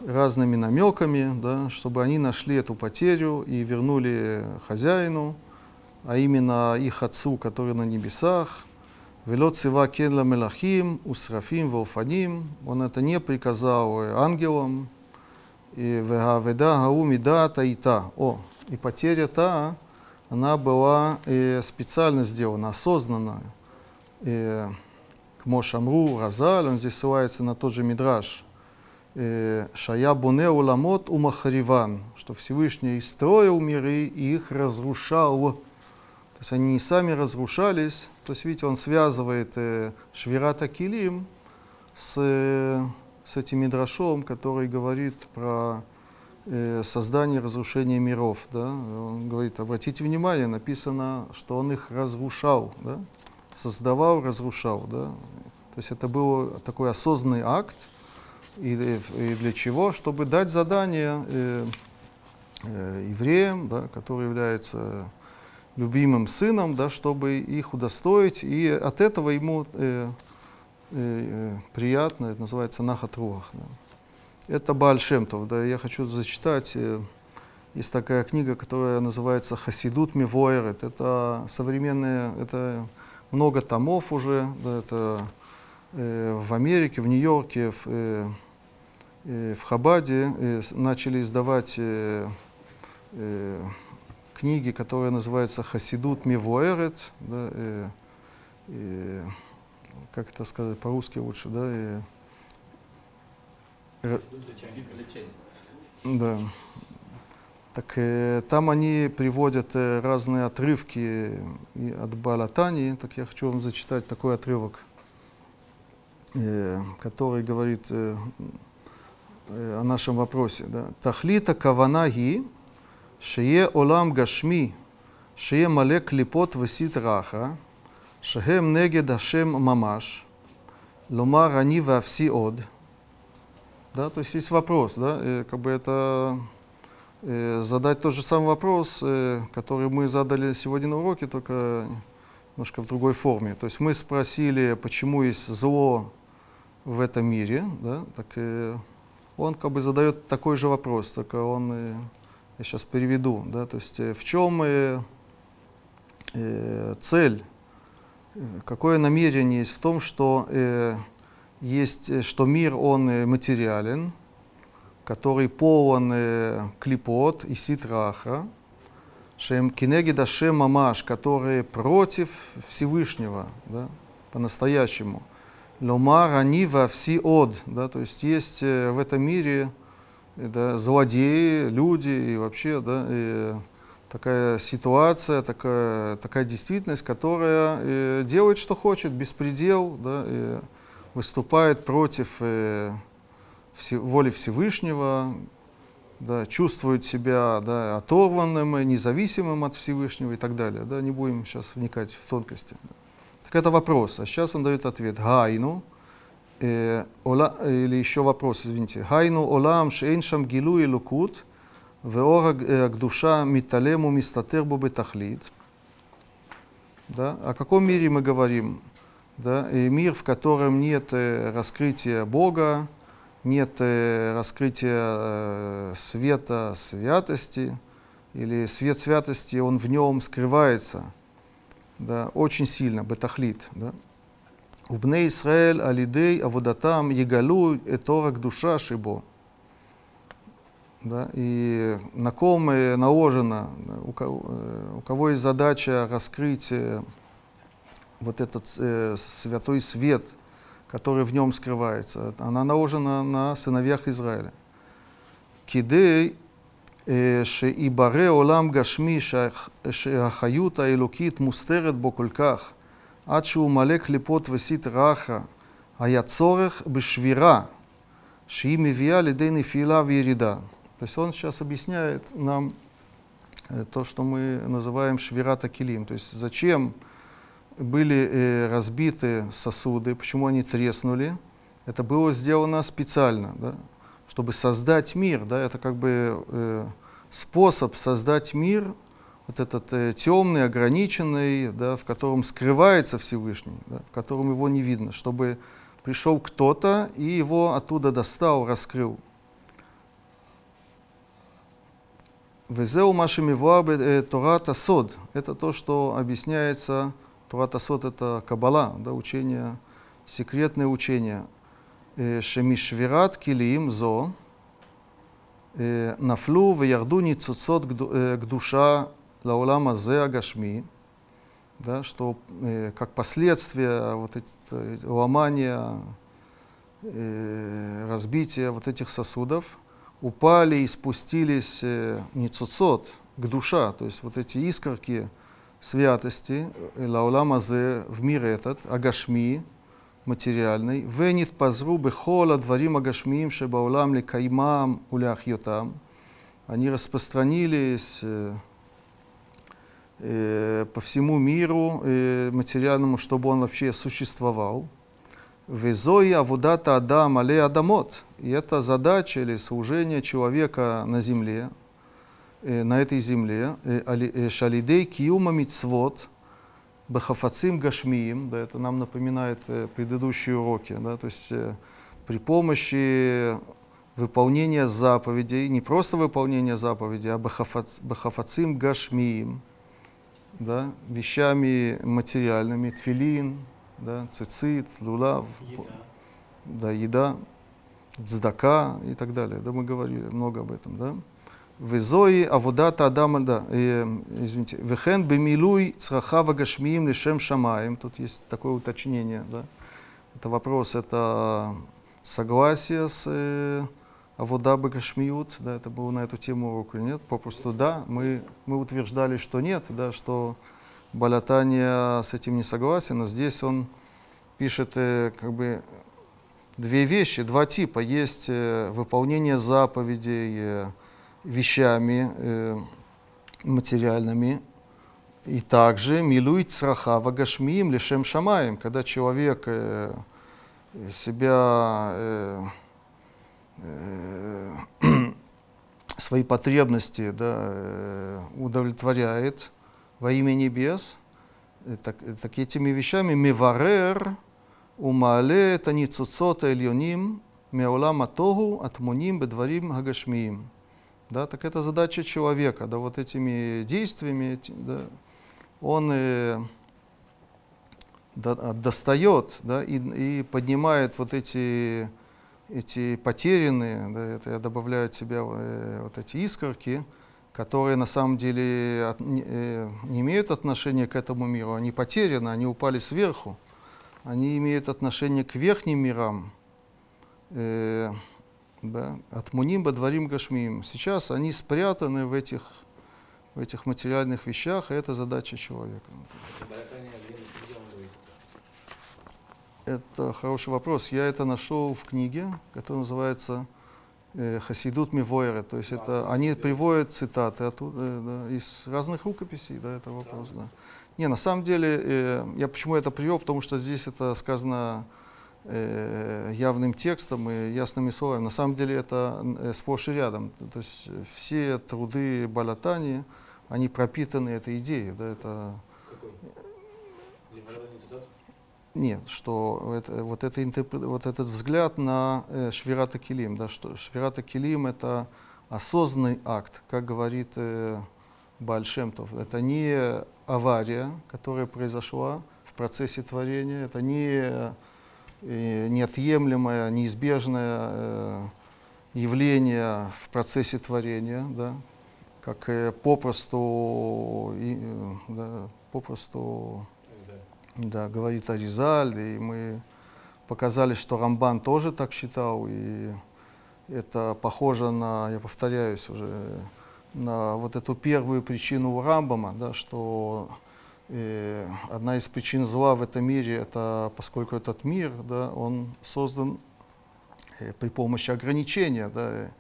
Speaker 1: разными намеками, да, чтобы они нашли эту потерю и вернули хозяину, а именно их отцу, который на небесах. Вело цива кен мелахим, усрафим, валфаним. Он это не приказал э, ангелам. И вегаведа гау мида таита. О, и потеря та, она была э, специально сделана, осознанно. Э, к Мошамру, Разаль, он здесь ссылается на тот же Мидраш. Э, Шая Буне Уламот Умахариван, что Всевышний строил миры и их разрушал. То есть они не сами разрушались. То есть, видите, он связывает э, Швирата Килим с, э, с этим Мидрашом, который говорит про э, создание и разрушение миров. Да? Он говорит, обратите внимание, написано, что он их разрушал, да? создавал, разрушал. Да? То есть это был такой осознанный акт, и, и для чего? Чтобы дать задание э, э, евреям, да, которые являются любимым сыном, да, чтобы их удостоить, и от этого ему э, э, приятно, это называется нахат руах. Да. Это Бааль Шемтов, да, я хочу зачитать, э, есть такая книга, которая называется «Хасидут Мивоэрет», это современная, это много томов уже, да, это э, в Америке, в Нью-Йорке, в, э, э, в Хабаде э, начали издавать э, э, книги, которые называются «Хасидут Мивуэрет», да, э, э, как это сказать по-русски лучше, да, э, да. Так э, там они приводят э, разные отрывки и от Балатани. Так я хочу вам зачитать такой отрывок, э, который говорит э, э, о нашем вопросе. Да. Тахлита каванаги, шее олам гашми, шее мале клипот весит раха, шехем негед ашем мамаш, ломар ани вавси од. Да, то есть есть вопрос, да, э, как бы это э, задать тот же самый вопрос, э, который мы задали сегодня на уроке, только немножко в другой форме. То есть мы спросили, почему есть зло в этом мире, да, так э, он как бы задает такой же вопрос, только он, э, я сейчас переведу, да, то есть э, в чем э, э, цель, э, какое намерение есть в том, что э, есть, э, что мир, он э, материален, который полон э, клипот и ситраха, шем кинегид Ашем мамаш, которые против Всевышнего, да, по-настоящему. Ломар они во все од, да, то есть есть в этом мире да, злодеи, люди и вообще, да, и такая ситуация, такая, такая действительность, которая делает, что хочет, беспредел, да, и выступает против э, все, воли Всевышнего, да, чувствует себя да, оторванным, независимым от Всевышнего и так далее. Да, не будем сейчас вникать в тонкости. Да. Так это вопрос, а сейчас он дает ответ. Гайну, э, ола, или еще вопрос, извините. Гайну олам шейншам гилу и лукут, веораг э, душа миталему мистатербу бетахлит. Да? О каком мире мы говорим? Да? И мир, в котором нет э, раскрытия Бога, нет э, раскрытия э, света святости, или свет святости, он в нем скрывается да, очень сильно, бетахлит. Да? Убне Исраэль алидей аводатам егалу эторак душа шибо. Да, и на ком наложено, у кого, у кого есть задача раскрыть вот этот э, святой свет, который в нем скрывается, она наложена на сыновьях Израиля. כדי אה, שיברא עולם גשמי שהח- שהחיות האלוקית מוסתרת בו כל כך, עד שהוא מלא קליפות וסטרא אחרא, היה צורך בשבירה, שהיא מביאה לידי נפילה וירידה. То есть он сейчас объясняет нам э, то, что мы называем швирата килим. То есть зачем были э, разбиты сосуды, почему они треснули. Это было сделано специально, да, чтобы создать мир. Да, это как бы э, способ создать мир, вот этот э, темный, ограниченный, да, в котором скрывается Всевышний, да, в котором его не видно, чтобы пришел кто-то и его оттуда достал, раскрыл. Везеу машемивуа Торат Асод. Это то, что объясняется Торат Асод, это Каббала, да, учение, секретное учение. Э, Шемишвират килим зо э, нафлу веярду ницуцот гду- э, гдуша лаулам азе агашми. Да, что э, как последствие вот эти, э, ломания, э, разбития вот этих сосудов, упали и спустились э, ницуцот, к душа, то есть вот эти искорки святости, э, лаулам азе, в мир этот, агашми, материальный, венит пазру бехола дворим агашмиим шебаулам лекаймам уляхьотам. Они распространились э, э, по всему миру материальному, чтобы он вообще существовал. Везои авудата адам але адамот. И это задача или служение человека на земле, на этой земле. Э, э, Шалидей киума мицвот бахафацим гашмиим. Да, это нам напоминает э, предыдущие уроки. Да, то есть э, при помощи выполнения заповедей, не просто выполнения заповедей, а бахафац- бахафацим гашмиим, да, вещами материальными, тфилин, да, цицит, лулав, да, еда, цдака и так далее. Да, мы говорили много об этом, да. Адама, да, э, извините, вехен бемилуй црахава гашмиим лишем шамаем. Тут есть такое уточнение, да. Это вопрос, это согласие с э, авода бегашмиют, да, это было на эту тему урок или нет, попросту да, мы, мы утверждали, что нет, да, что Балятания с этим не согласен, но здесь он пишет э, как бы две вещи, два типа. Есть э, выполнение заповедей э, вещами э, материальными, и также милует цраха вагашмиим лишем шамаем, когда человек э, себя э, э, свои потребности да, э, удовлетворяет во имя небес, э, так, э, так этими вещами миварер умале это ницуцот эльоним меолам атогу атмуним бедварим хагашмиим. Да, так это задача человека, да, вот этими действиями, да, он э, до- а, достает да, и, и поднимает вот эти, эти потерянные, да, это я добавляю от себя э, вот эти искорки, которые на самом деле от- э, не имеют отношения к этому миру, они потеряны, они упали сверху, они имеют отношение к верхним мирам, э, да, от Мунимба, Дворим, Гашмим. Сейчас они спрятаны в этих, в этих материальных вещах, и это задача человека. Это хороший вопрос. Я это нашел в книге, которая называется э, Хасидут Мивойре. То есть это они приводят цитаты оттуда, э, да, из разных рукописей, да, это вопрос, да. Не, на самом деле, э, я почему это привел, потому что здесь это сказано явным текстом и ясными словами. На самом деле это э, сплошь и рядом. То есть э, все труды Балатани, они пропитаны этой идеей, да, это нет, что это, вот, это интерпре- вот этот взгляд на э, Швирата Килим, да, что Швирата Килим это осознанный акт, как говорит э, Бааль Шем Тов. Это не авария, которая произошла в процессе творения, это не э, неотъемлемое, неизбежное э, явление в процессе творения, да, как э, попросту, и, э, да, попросту
Speaker 5: Да.
Speaker 1: говорит Аризаль, и мы показали, что Рамбан тоже так считал, и это похоже на, я повторяюсь уже, на вот эту первую причину у Рамбама, да, что э, одна из причин зла в этом мире, это поскольку этот мир, да, он создан э, при помощи ограничения, да,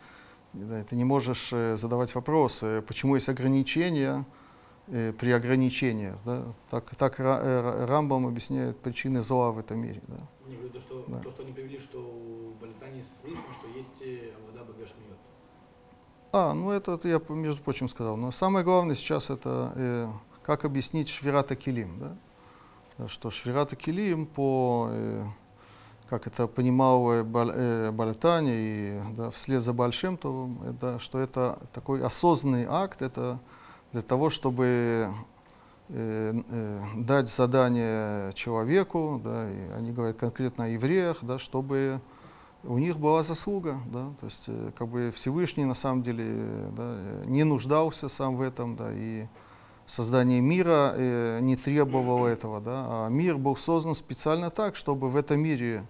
Speaker 1: да, ты не можешь э, задавать вопросы, почему есть ограничения, э, при ограничениях. Да? Так, так Ра- Ра- Рамбам объясняет причины зла в этом мире. Да?
Speaker 5: Не говорю, то, что,
Speaker 1: Да.
Speaker 5: то, что они привели, что у слышно, что есть вода Багашмиот.
Speaker 1: А, ну это, это я, между прочим, сказал. Но самое главное сейчас это э, как объяснить Швирата Килим. Да? Что Швирата Килим по, э, как это понимал э, Баль- э, Балятани и да, вслед за Большим, то это, что это такой осознанный акт, это для того, чтобы э, э, дать задание человеку, да, и они говорят конкретно о евреях, да, чтобы у них была заслуга, да, то есть э, как бы Всевышний на самом деле э, да, э, не нуждался сам в этом, да, и создание мира э, не требовало этого, да, а мир был создан специально так, чтобы в этом мире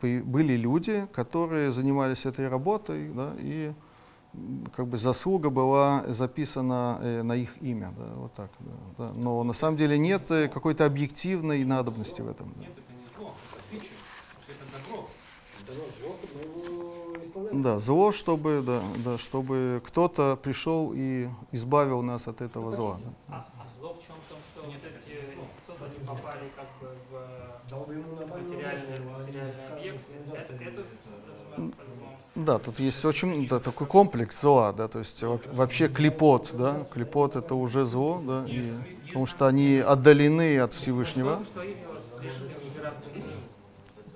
Speaker 1: были люди, которые занимались этой работой, да, и как бы заслуга была записана э, на их имя, да, вот так, да, да. Но на самом деле нет э, какой-то объективной надобности в этом. да.
Speaker 3: Нет, это не зло, это добро
Speaker 5: ну, вот, мы его исполняем.
Speaker 1: Да, зло, чтобы, да, да, чтобы кто-то пришел и избавил нас от этого зла. да.
Speaker 4: А, а зло в чем? В том, что вот эти институты, они попали как бы в материальный, материальный объект. Это, это называется по-злому.
Speaker 1: Да, тут есть очень да, такой комплекс зла, да, то есть во- вообще клепот, да, клепот это уже зло, да, и, потому что они отдалены от Всевышнего.
Speaker 4: Что, что явилось следствием Швират Килим?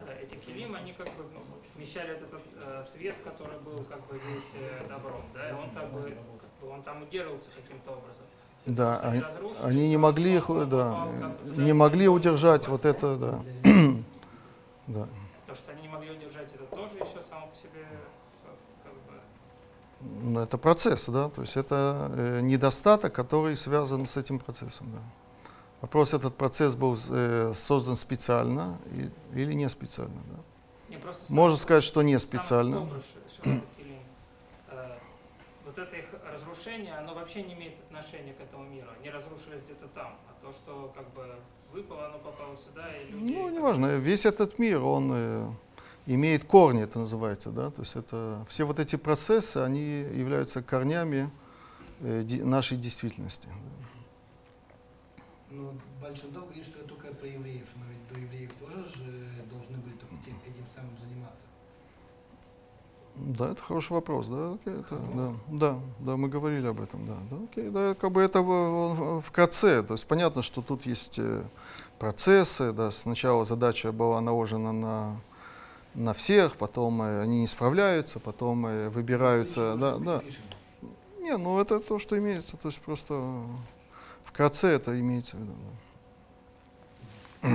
Speaker 4: Э, Эти килим, они как бы ну, вмещали вот этот э, свет, который был как бы весь э, добром, да, и он так бы, как бы он там удерживался каким-то образом.
Speaker 1: Да, они, они не могли их, да,
Speaker 4: как
Speaker 1: не могли удержать вот это, да, да.
Speaker 4: То, что они не могли удержать, это тоже еще само по себе как, как бы
Speaker 1: Ну, это процесс, да, то есть это э, недостаток, который связан с этим процессом, да. Вопрос, этот процесс был э, создан специально и- или не специально, да.
Speaker 4: Не,
Speaker 1: Можно сказать, что не специально.
Speaker 4: образ Э, вот это их разрушение, оно вообще не имеет отношения к этому миру. Они разрушились где-то там. А то, что как бы выпало, оно попало сюда, и люди...
Speaker 1: Ну, неважно, весь этот мир, он э, имеет корни, это называется, да, то есть это, все вот эти процессы, они являются корнями э, ди- нашей действительности.
Speaker 6: Ну, Большинтов говорит, что это только про евреев, но ведь до евреев тоже же
Speaker 1: Да, это хороший вопрос, да, окей, это, да, да, да, мы говорили об этом, да, да, окей, да, как бы это в- в- вкратце, то есть понятно, что тут есть э, процессы, да, сначала задача была наложена на, на всех, потом э, они не справляются, потом э, выбираются, да, да, не, ну это то, что имеется, то есть просто вкратце это имеется в виду. да.